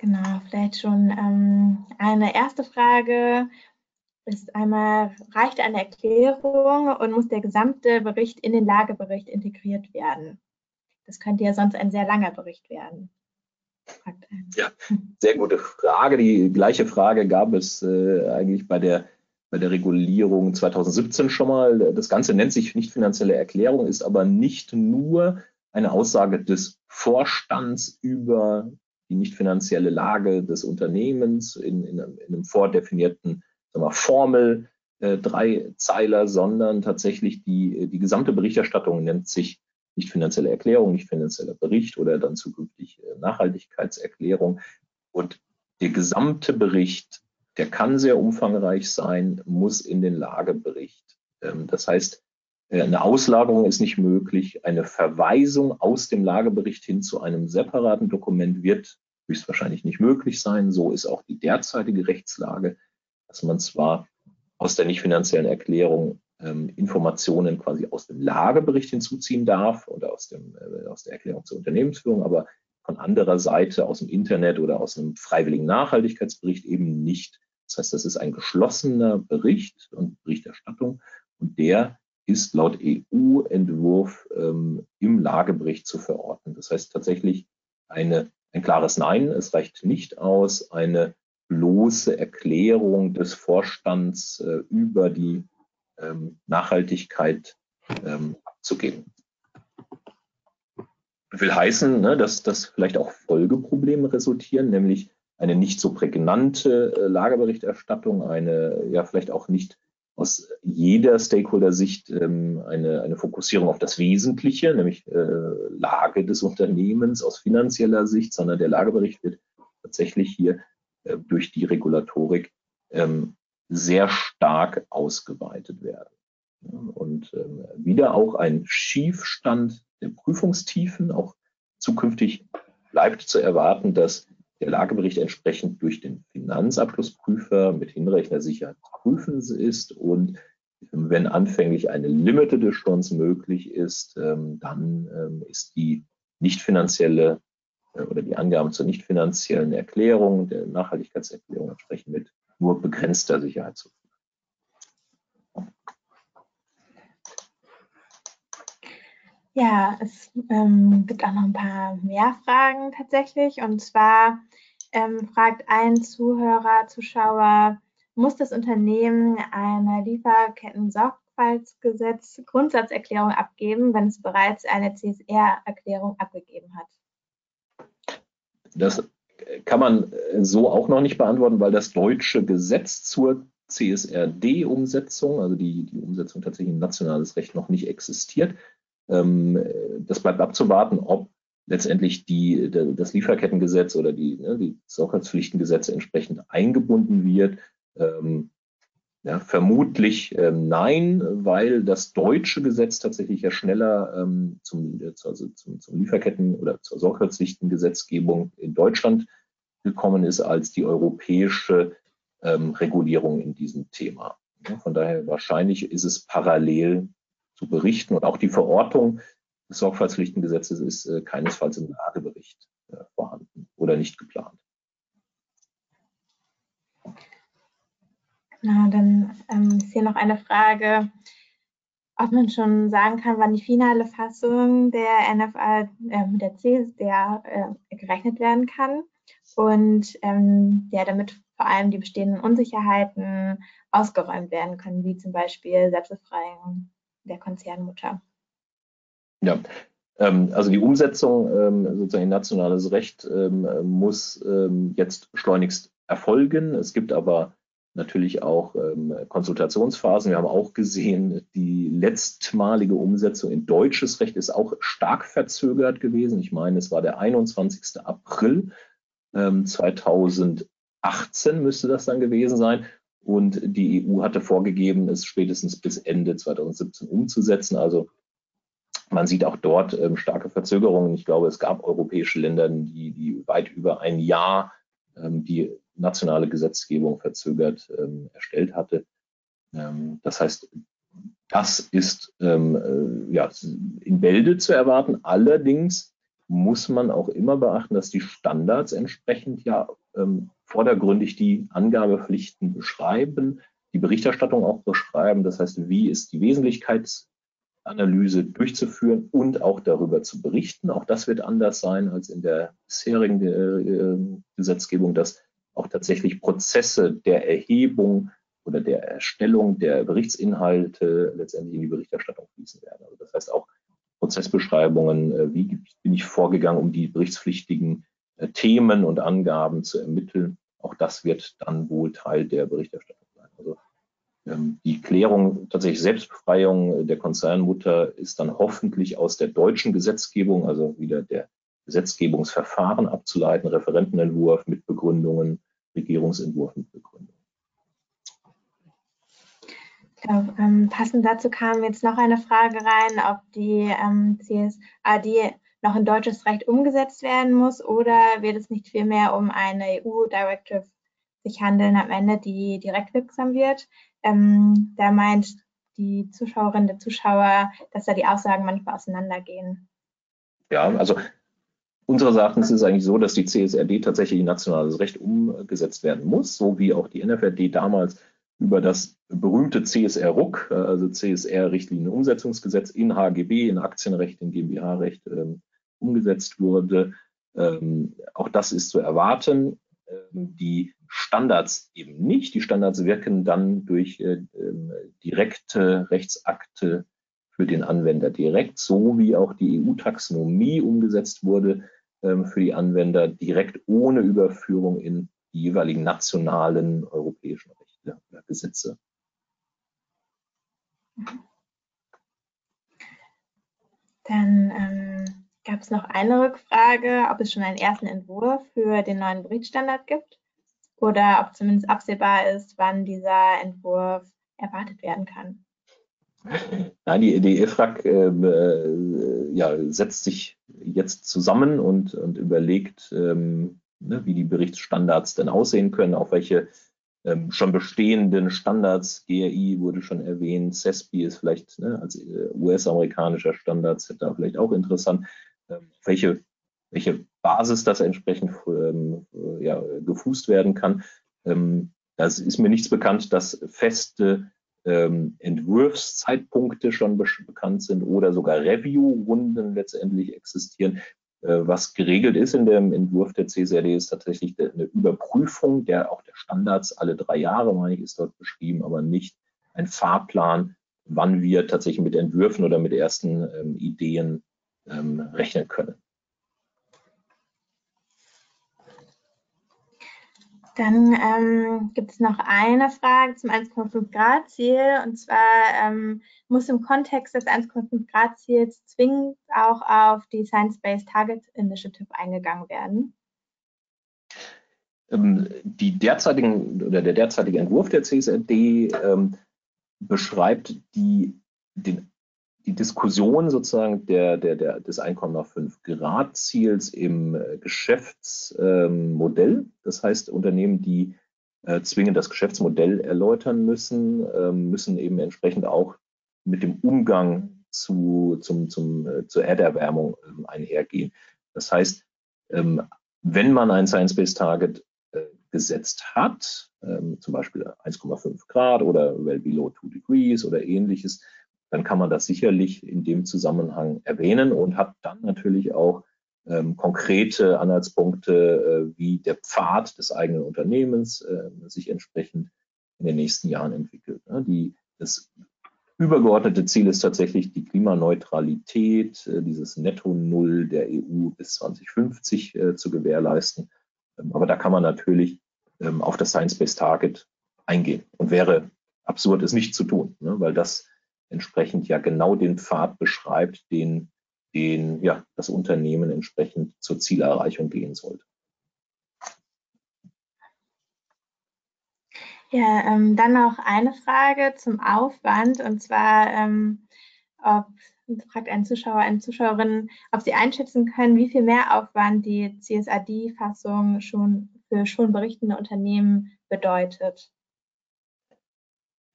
Genau, vielleicht schon ähm, eine erste Frage ist einmal, reicht eine Erklärung und muss der gesamte Bericht in den Lagebericht integriert werden? Das könnte ja sonst ein sehr langer Bericht werden. Ja, sehr gute Frage. Die gleiche Frage gab es äh, eigentlich bei der, bei der Regulierung 2017 schon mal. Das Ganze nennt sich nicht finanzielle Erklärung, ist aber nicht nur eine Aussage des Vorstands über die nicht finanzielle Lage des Unternehmens in, in, in einem vordefinierten wir, Formel, äh, drei Zeiler, sondern tatsächlich die, die gesamte Berichterstattung nennt sich nicht finanzielle Erklärung, nicht finanzieller Bericht oder dann zukünftig äh, Nachhaltigkeitserklärung. Und der gesamte Bericht, der kann sehr umfangreich sein, muss in den Lagebericht. Ähm, das heißt, äh, eine Auslagerung ist nicht möglich. Eine Verweisung aus dem Lagebericht hin zu einem separaten Dokument wird höchstwahrscheinlich nicht möglich sein. So ist auch die derzeitige Rechtslage, dass man zwar aus der nicht finanziellen Erklärung ähm, Informationen quasi aus dem Lagebericht hinzuziehen darf oder aus, dem, äh, aus der Erklärung zur Unternehmensführung, aber von anderer Seite aus dem Internet oder aus einem freiwilligen Nachhaltigkeitsbericht eben nicht. Das heißt, das ist ein geschlossener Bericht und Berichterstattung und der ist laut EU-Entwurf ähm, im Lagebericht zu verorten. Das heißt tatsächlich eine, ein klares Nein. Es reicht nicht aus, eine bloße Erklärung des Vorstands äh, über die ähm, Nachhaltigkeit ähm, abzugeben. Will heißen, ne, dass, dass vielleicht auch Folgeprobleme resultieren, nämlich eine nicht so prägnante äh, Lagerberichterstattung, eine ja vielleicht auch nicht aus jeder Stakeholder-Sicht ähm, eine, eine Fokussierung auf das Wesentliche, nämlich äh, Lage des Unternehmens aus finanzieller Sicht, sondern der Lagebericht wird tatsächlich hier äh, durch die Regulatorik ähm, sehr stark ausgeweitet werden. Und ähm, wieder auch ein Schiefstand der Prüfungstiefen. Auch zukünftig bleibt zu erwarten, dass der Lagebericht entsprechend durch den Finanzabschlussprüfer mit hinreichender Sicherheit prüfen ist und wenn anfänglich eine Limited Assurance möglich ist, ähm, dann ähm, ist die nicht finanzielle äh, oder die Angaben zur nicht finanziellen Erklärung, der Nachhaltigkeitserklärung entsprechend mit nur begrenzter Sicherheit zu Ja, es ähm, gibt auch noch ein paar mehr Fragen tatsächlich. Und zwar ähm, fragt ein Zuhörer, Zuschauer, muss das Unternehmen eine Lieferketten-Sorgfaltsgesetz Grundsatzerklärung abgeben, wenn es bereits eine CSR-Erklärung abgegeben hat? Das kann man so auch noch nicht beantworten, weil das deutsche Gesetz zur CSRD-Umsetzung, also die, die Umsetzung tatsächlich in nationales Recht noch nicht existiert. Ähm, das bleibt abzuwarten, ob letztendlich die, das Lieferkettengesetz oder die, ne, die Sorgfaltspflichtengesetze entsprechend eingebunden wird. Ähm, ja, vermutlich ähm, nein, weil das deutsche Gesetz tatsächlich ja schneller ähm, zum, also zum, zum Lieferketten- oder zur Sorgfaltspflichtengesetzgebung in Deutschland gekommen ist als die europäische ähm, Regulierung in diesem Thema. Ja, von daher wahrscheinlich ist es parallel zu berichten und auch die Verortung des Sorgfaltspflichtengesetzes ist äh, keinesfalls im Lagebericht äh, vorhanden oder nicht geplant. Na, dann ähm, ist hier noch eine Frage, ob man schon sagen kann, wann die finale Fassung der NFA, äh, der CSDR äh, gerechnet werden kann und ähm, ja, damit vor allem die bestehenden Unsicherheiten ausgeräumt werden können, wie zum Beispiel Selbstbefreiung der Konzernmutter. Ja, ähm, also die Umsetzung ähm, sozusagen in nationales Recht ähm, muss jetzt schleunigst erfolgen. Es gibt aber natürlich auch Konsultationsphasen. Wir haben auch gesehen, die letztmalige Umsetzung in deutsches Recht ist auch stark verzögert gewesen. Ich meine, es war der 21. April ähm, 2018 müsste das dann gewesen sein. Und die EU hatte vorgegeben, es spätestens bis Ende 2017 umzusetzen. Also man sieht auch dort ähm, starke Verzögerungen. Ich glaube, es gab europäische Länder, die, die weit über ein Jahr ähm, die nationale Gesetzgebung verzögert ähm, erstellt hatte. Ähm, das heißt, das ist ähm, äh, ja, in Bälde zu erwarten. Allerdings muss man auch immer beachten, dass die Standards entsprechend ja ähm, vordergründig die Angabepflichten beschreiben, die Berichterstattung auch beschreiben. Das heißt, wie ist die Wesentlichkeitsanalyse durchzuführen und auch darüber zu berichten. Auch das wird anders sein als in der bisherigen äh, Gesetzgebung, dass auch tatsächlich Prozesse der Erhebung oder der Erstellung der Berichtsinhalte letztendlich in die Berichterstattung fließen werden. Also das heißt auch Prozessbeschreibungen, äh, wie bin ich vorgegangen, um die berichtspflichtigen äh, Themen und Angaben zu ermitteln. Auch das wird dann wohl Teil der Berichterstattung sein. Also ähm, die Klärung, tatsächlich Selbstbefreiung der Konzernmutter ist dann hoffentlich aus der deutschen Gesetzgebung, also wieder der Gesetzgebungsverfahren abzuleiten, Referentenentwurf mit Begründungen, Regierungsentwurf mit Begründungen. Glaube, ähm, passend dazu kam jetzt noch eine Frage rein, ob die ähm, CSAD noch in deutsches Recht umgesetzt werden muss oder wird es nicht vielmehr um eine EU-Directive sich handeln am Ende, die direkt wirksam wird. Ähm, da meint die Zuschauerin, der Zuschauer, dass da die Aussagen manchmal auseinandergehen. Ja, also Unseres Erachtens ist es eigentlich so, dass die CSRD tatsächlich in nationales Recht umgesetzt werden muss, so wie auch die NFRD damals über das berühmte CSR-RUC, äh, also CSR-Richtlinienumsetzungsgesetz in HGB, in Aktienrecht, in GmbH-Recht ähm, umgesetzt wurde. Ähm, auch das ist zu erwarten. Ähm, die Standards eben nicht. Die Standards wirken dann durch äh, direkte Rechtsakte für den Anwender direkt, so wie auch die EU-Taxonomie umgesetzt wurde für die Anwender direkt ohne Überführung in die jeweiligen nationalen europäischen Rechte oder Gesetze. Dann ähm, gab es noch eine Rückfrage, ob es schon einen ersten Entwurf für den neuen Berichtsstandard gibt oder ob zumindest absehbar ist, wann dieser Entwurf erwartet werden kann. Nein, die, die EFRAG ähm, äh, ja, setzt sich jetzt zusammen und, und überlegt, ähm, ne, wie die Berichtsstandards denn aussehen können, auf welche ähm, schon bestehenden Standards, GRI wurde schon erwähnt, CESPI ist vielleicht ne, als äh, US-amerikanischer Standard da vielleicht auch interessant, ähm, welche, welche Basis das entsprechend ähm, ja, gefußt werden kann. Ähm, das ist mir nichts bekannt, dass feste ähm, Entwurfszeitpunkte schon be bekannt sind oder sogar Review-Runden letztendlich existieren. Äh, was geregelt ist in dem Entwurf der CSRD ist tatsächlich eine Überprüfung der auch der Standards alle drei Jahre, meine ich, ist dort beschrieben, aber nicht ein Fahrplan, wann wir tatsächlich mit Entwürfen oder mit ersten ähm, Ideen ähm, rechnen können. Dann ähm, gibt es noch eine Frage zum 1,5 Grad Ziel und zwar ähm, muss im Kontext des 1,5 Grad Ziels zwingend auch auf die Science-Based Target Initiative eingegangen werden. Ähm, die derzeitigen oder der derzeitige Entwurf der CSRD ähm, beschreibt die, den die Diskussion sozusagen der, der, der, des 1,5 Grad Ziels im äh, Geschäftsmodell. Das heißt, Unternehmen, die äh, zwingend das Geschäftsmodell erläutern müssen, ähm, müssen eben entsprechend auch mit dem Umgang zu, zum, zum, äh, zur Erderwärmung ähm, einhergehen. Das heißt, ähm, wenn man ein Science-Based Target äh, gesetzt hat, zum Beispiel 1,5 Grad oder well below 2 degrees oder ähnliches, dann kann man das sicherlich in dem Zusammenhang erwähnen und hat dann natürlich auch ähm, konkrete Anhaltspunkte, äh, wie der Pfad des eigenen Unternehmens äh, sich entsprechend in den nächsten Jahren entwickelt. Ne? Die, das übergeordnete Ziel ist tatsächlich die Klimaneutralität, äh, dieses Netto-Null der EU bis 2050 äh, zu gewährleisten. Ähm, aber da kann man natürlich ähm, auf das Science-Based Target eingehen und wäre absurd, es nicht zu tun, ne? weil das entsprechend ja genau den Pfad beschreibt, den, den ja, das Unternehmen entsprechend zur Zielerreichung gehen sollte. Ja, ähm, dann noch eine Frage zum Aufwand und zwar, ähm, ob fragt ein Zuschauer, eine Zuschauerin, ob Sie einschätzen können, wie viel Mehraufwand die CSRD-Fassung schon für schon berichtende Unternehmen bedeutet.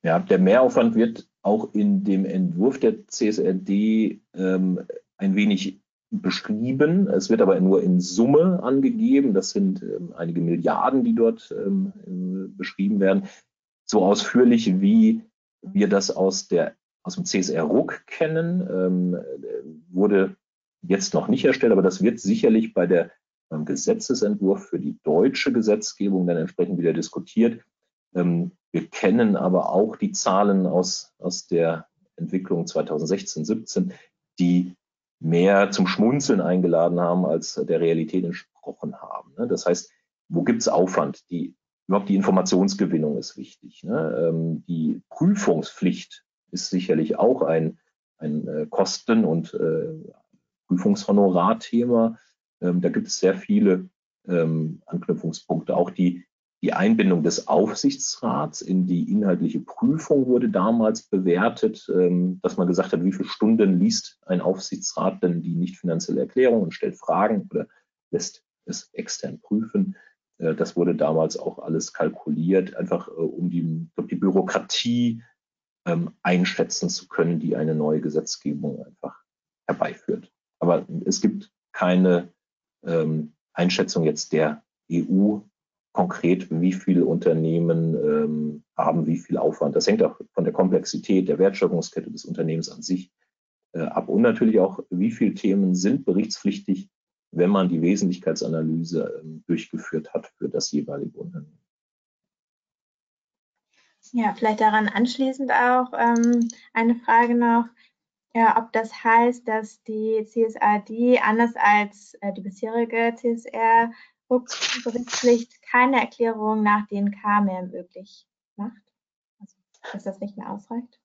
Ja, der Mehraufwand wird auch in dem Entwurf der CSRD ähm, ein wenig beschrieben. Es wird aber nur in Summe angegeben. Das sind ähm, einige Milliarden, die dort ähm, äh, beschrieben werden. So ausführlich, wie wir das aus, der, aus dem CSR-RUC kennen, ähm, wurde jetzt noch nicht erstellt, aber das wird sicherlich bei der beim Gesetzesentwurf für die deutsche Gesetzgebung dann entsprechend wieder diskutiert. Ähm, wir kennen aber auch die Zahlen aus, aus der Entwicklung 2016, 17, die mehr zum Schmunzeln eingeladen haben, als der Realität entsprochen haben. Ne? Das heißt, wo gibt es Aufwand? Die, überhaupt die Informationsgewinnung ist wichtig. Ne? Ähm, die Prüfungspflicht ist sicherlich auch ein, ein äh, Kosten- und äh, Prüfungshonorarthema. Ähm, da gibt es sehr viele Anknüpfungspunkte. Auch die die Einbindung des Aufsichtsrats in die inhaltliche Prüfung wurde damals bewertet, ähm, dass man gesagt hat, wie viele Stunden liest ein Aufsichtsrat denn die nicht finanzielle Erklärung und stellt Fragen oder lässt es extern prüfen. Äh, das wurde damals auch alles kalkuliert, einfach äh, um die, die Bürokratie ähm, einschätzen zu können, die eine neue Gesetzgebung einfach herbeiführt. Aber es gibt keine ähm, Einschätzung jetzt der EU konkret, wie viele Unternehmen ähm, haben wie viel Aufwand. Das hängt auch von der Komplexität der Wertschöpfungskette des Unternehmens an sich äh, ab und natürlich auch, wie viele Themen sind berichtspflichtig, wenn man die Wesentlichkeitsanalyse ähm, durchgeführt hat für das jeweilige Unternehmen. Ja, vielleicht daran anschließend auch ähm, eine Frage noch, ja, ob das heißt, dass die CSRD anders als äh, die bisherige CSR Berichtspflicht keine Erklärung nach DNK mehr möglich macht? Also, dass das nicht mehr ausreicht?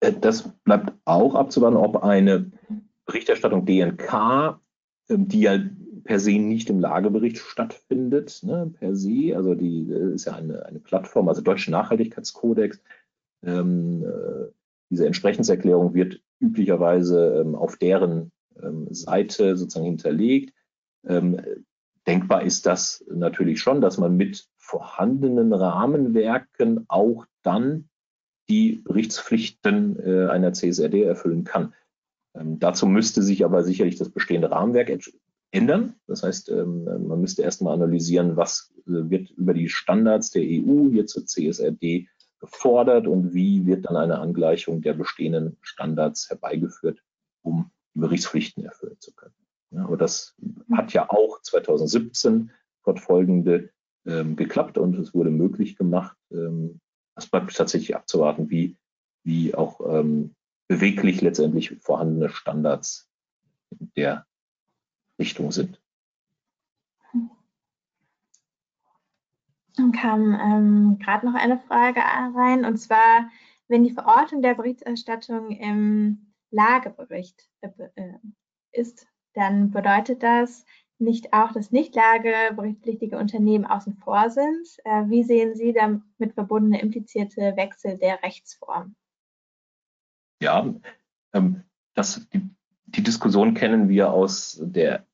Äh, das bleibt auch abzuwarten, ob eine Berichterstattung DNK, ähm, die ja per se nicht im Lagebericht stattfindet, ne, per se, also die äh, ist ja eine, eine Plattform, also Deutsche Nachhaltigkeitskodex, ähm, äh, diese Entsprechenserklärung wird üblicherweise ähm, auf deren ähm, Seite sozusagen hinterlegt. Ähm, denkbar ist das natürlich schon, dass man mit vorhandenen Rahmenwerken auch dann die Berichtspflichten äh, einer CSRD erfüllen kann. Ähm, dazu müsste sich aber sicherlich das bestehende Rahmenwerk ändern. Das heißt, ähm, man müsste erstmal analysieren, was äh, wird über die Standards der EU hier zur CSRD gefordert und wie wird dann eine Angleichung der bestehenden Standards herbeigeführt, um die Berichtspflichten erfüllen zu können. Ja, aber das hat ja auch 2017 fortfolgende ähm, geklappt und es wurde möglich gemacht. Ähm, das bleibt tatsächlich abzuwarten, wie, wie auch ähm, beweglich letztendlich vorhandene Standards in der Richtung sind. Dann kam ähm, gerade noch eine Frage rein, und zwar, wenn die Verortung der Berichterstattung im Lagebericht äh, äh ist, dann bedeutet das nicht auch, dass nicht lageberichtspflichtige Unternehmen außen vor sind. Äh, wie sehen Sie damit verbundene implizierte Wechsel der Rechtsform? Ja, ähm, das, die, die Diskussion kennen wir aus der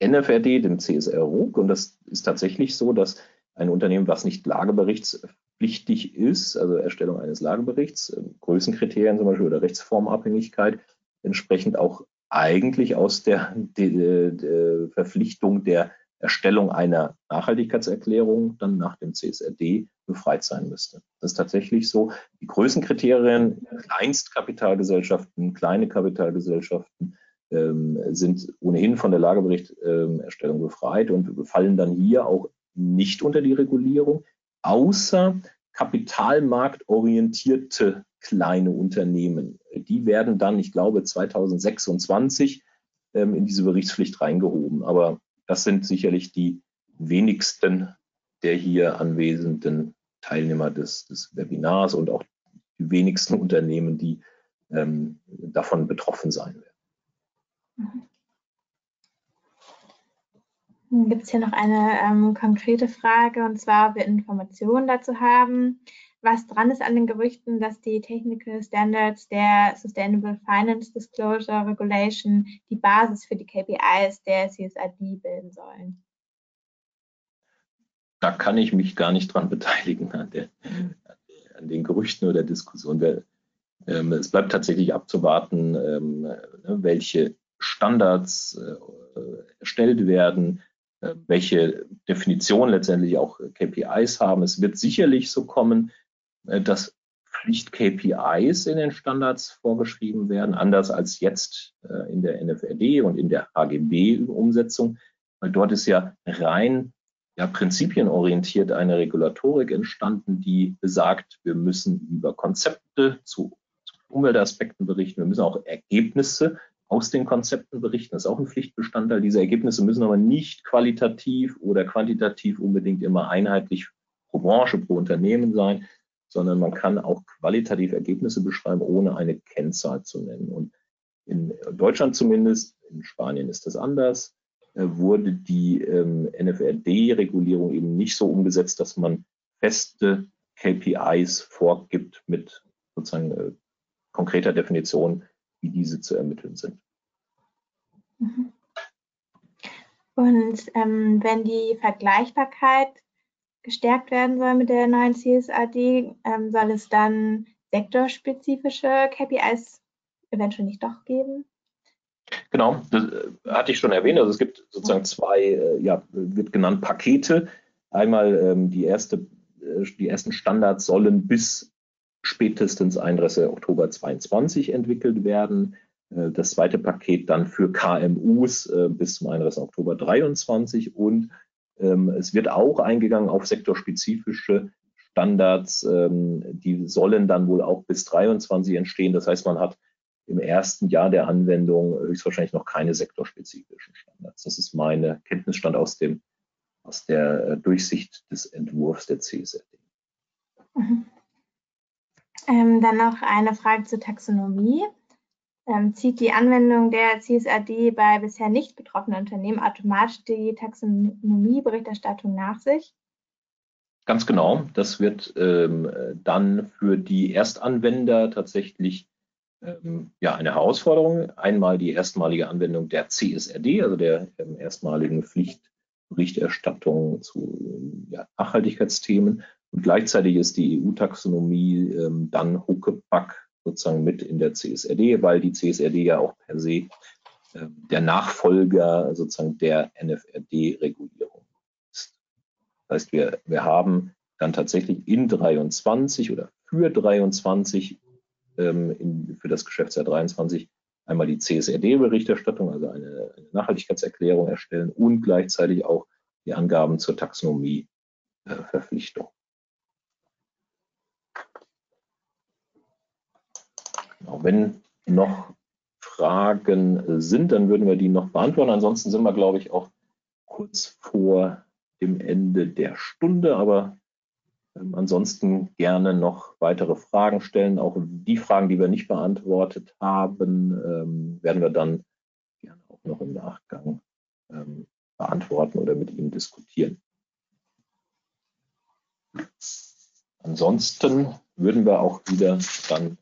NFRD, dem CSR RUG, und das ist tatsächlich so, dass ein Unternehmen, was nicht lageberichtspflichtig ist, also Erstellung eines Lageberichts, äh, Größenkriterien zum Beispiel oder Rechtsformabhängigkeit, entsprechend auch eigentlich aus der, der, der Verpflichtung der Erstellung einer Nachhaltigkeitserklärung dann nach dem CSRD befreit sein müsste. Das ist tatsächlich so. Die Größenkriterien, Kleinstkapitalgesellschaften, kleine Kapitalgesellschaften ähm, sind ohnehin von der Lageberichterstellung befreit und fallen dann hier auch nicht unter die Regulierung, außer kapitalmarktorientierte kleine Unternehmen. Die werden dann, ich glaube, 2026 ähm, in diese Berichtspflicht reingehoben. Aber das sind sicherlich die wenigsten der hier anwesenden Teilnehmer des, des Webinars und auch die wenigsten Unternehmen, die ähm, davon betroffen sein werden. Gibt es hier noch eine ähm, konkrete Frage, und zwar, ob wir Informationen dazu haben, was dran ist an den Gerüchten, dass die Technical Standards der Sustainable Finance Disclosure Regulation die Basis für die KPIs der CSRD bilden sollen? Da kann ich mich gar nicht dran beteiligen an, der, an den Gerüchten oder Diskussionen. Ähm, es bleibt tatsächlich abzuwarten, ähm, ne, welche Standards äh, erstellt werden, äh, welche Definition letztendlich auch KPIs haben. Es wird sicherlich so kommen, dass Pflicht-KPIs in den Standards vorgeschrieben werden, anders als jetzt äh, in der NFRD und in der HGB-Umsetzung, weil dort ist ja rein ja, prinzipienorientiert eine Regulatorik entstanden, die besagt, wir müssen über Konzepte zu, zu Umweltaspekten berichten, wir müssen auch Ergebnisse aus den Konzepten berichten. Das ist auch ein Pflichtbestandteil. Diese Ergebnisse müssen aber nicht qualitativ oder quantitativ unbedingt immer einheitlich pro Branche, pro Unternehmen sein, sondern man kann auch qualitativ Ergebnisse beschreiben, ohne eine Kennzahl zu nennen. Und in Deutschland zumindest, in Spanien ist das anders, äh, wurde die ähm, NFRD-Regulierung eben nicht so umgesetzt, dass man feste KPIs vorgibt mit sozusagen äh, konkreter Definition, wie diese zu ermitteln sind. Mhm. Und ähm, wenn die Vergleichbarkeit gestärkt werden soll mit der neuen CSRD, ähm, soll es dann sektorspezifische KPIs eventuell nicht doch geben? Genau, das äh, hatte ich schon erwähnt. Also es gibt sozusagen zwei, äh, ja, wird genannt Pakete. Einmal ähm, die erste, äh, die ersten Standards sollen bis spätestens 31. Oktober 2022 entwickelt werden. Das zweite Paket dann für KMUs bis zum 31. Oktober 2023 und es wird auch eingegangen auf sektorspezifische Standards, ähm, die sollen dann wohl auch bis 23 entstehen. Das heißt, man hat im ersten Jahr der Anwendung höchstwahrscheinlich noch keine sektorspezifischen Standards. Das ist meine Kenntnisstand aus, dem, aus der äh, Durchsicht des Entwurfs der CSRD. Mhm. Ähm, dann noch eine Frage zur Taxonomie. Ähm, zieht die Anwendung der CSRD bei bisher nicht betroffenen Unternehmen automatisch die Taxonomieberichterstattung nach sich? Ganz genau. Das wird ähm, dann für die Erstanwender tatsächlich ähm, ja, eine Herausforderung. Einmal die erstmalige Anwendung der CSRD, also der ähm, erstmaligen Pflichtberichterstattung zu ja, Nachhaltigkeitsthemen. Und gleichzeitig ist die EU-Taxonomie ähm, dann huckepack sozusagen mit in der CSRD, weil die CSRD ja auch per se äh, der Nachfolger sozusagen der NFRD-Regulierung ist. Das heißt, wir, wir haben dann tatsächlich in 23 oder für 23 ähm, in, für das Geschäftsjahr 23 einmal die CSRD-Berichterstattung, also eine, eine, Nachhaltigkeitserklärung erstellen und gleichzeitig auch die Angaben zur Taxonomie-Verpflichtung. Genau, wenn noch Fragen sind, dann würden wir die noch beantworten. Ansonsten sind wir, glaube ich, auch kurz vor dem Ende der Stunde, aber ähm, ansonsten gerne noch weitere Fragen stellen. Auch die Fragen, die wir nicht beantwortet haben, ähm, werden wir dann gerne auch noch im Nachgang ähm, beantworten oder mit Ihnen diskutieren. Ansonsten würden wir auch wieder dann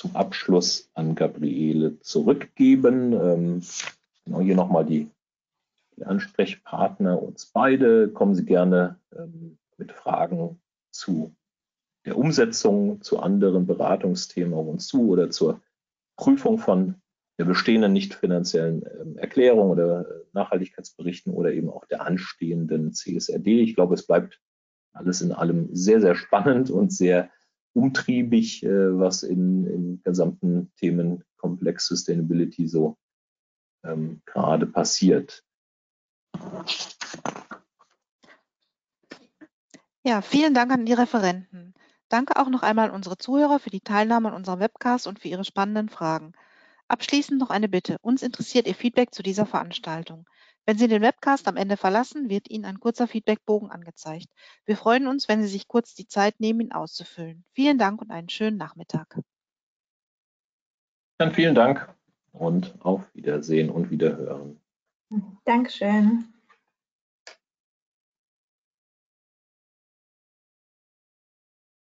zum Abschluss an Gabriele zurückgeben. Ähm, genau hier nochmal die, die Ansprechpartner, uns beide. Kommen Sie gerne ähm, mit Fragen zu der Umsetzung, zu anderen Beratungsthemen auf uns zu oder zur Prüfung von der bestehenden nicht finanziellen ähm, Erklärung oder äh, Nachhaltigkeitsberichten oder eben auch der anstehenden CSRD. Ich glaube, es bleibt alles in allem sehr, sehr spannend und sehr umtriebig, äh, was in, im gesamten Themenkomplex Sustainability so ähm, gerade passiert. Ja, vielen Dank an die Referenten. Danke auch noch einmal an unsere Zuhörer für die Teilnahme an unserem Webcast und für Ihre spannenden Fragen. Abschließend noch eine Bitte. Uns interessiert Ihr Feedback zu dieser Veranstaltung. Wenn Sie den Webcast am Ende verlassen, wird Ihnen ein kurzer Feedbackbogen angezeigt. Wir freuen uns, wenn Sie sich kurz die Zeit nehmen, ihn auszufüllen. Vielen Dank und einen schönen Nachmittag. Dann vielen Dank und auf Wiedersehen und Wiederhören. Dankeschön.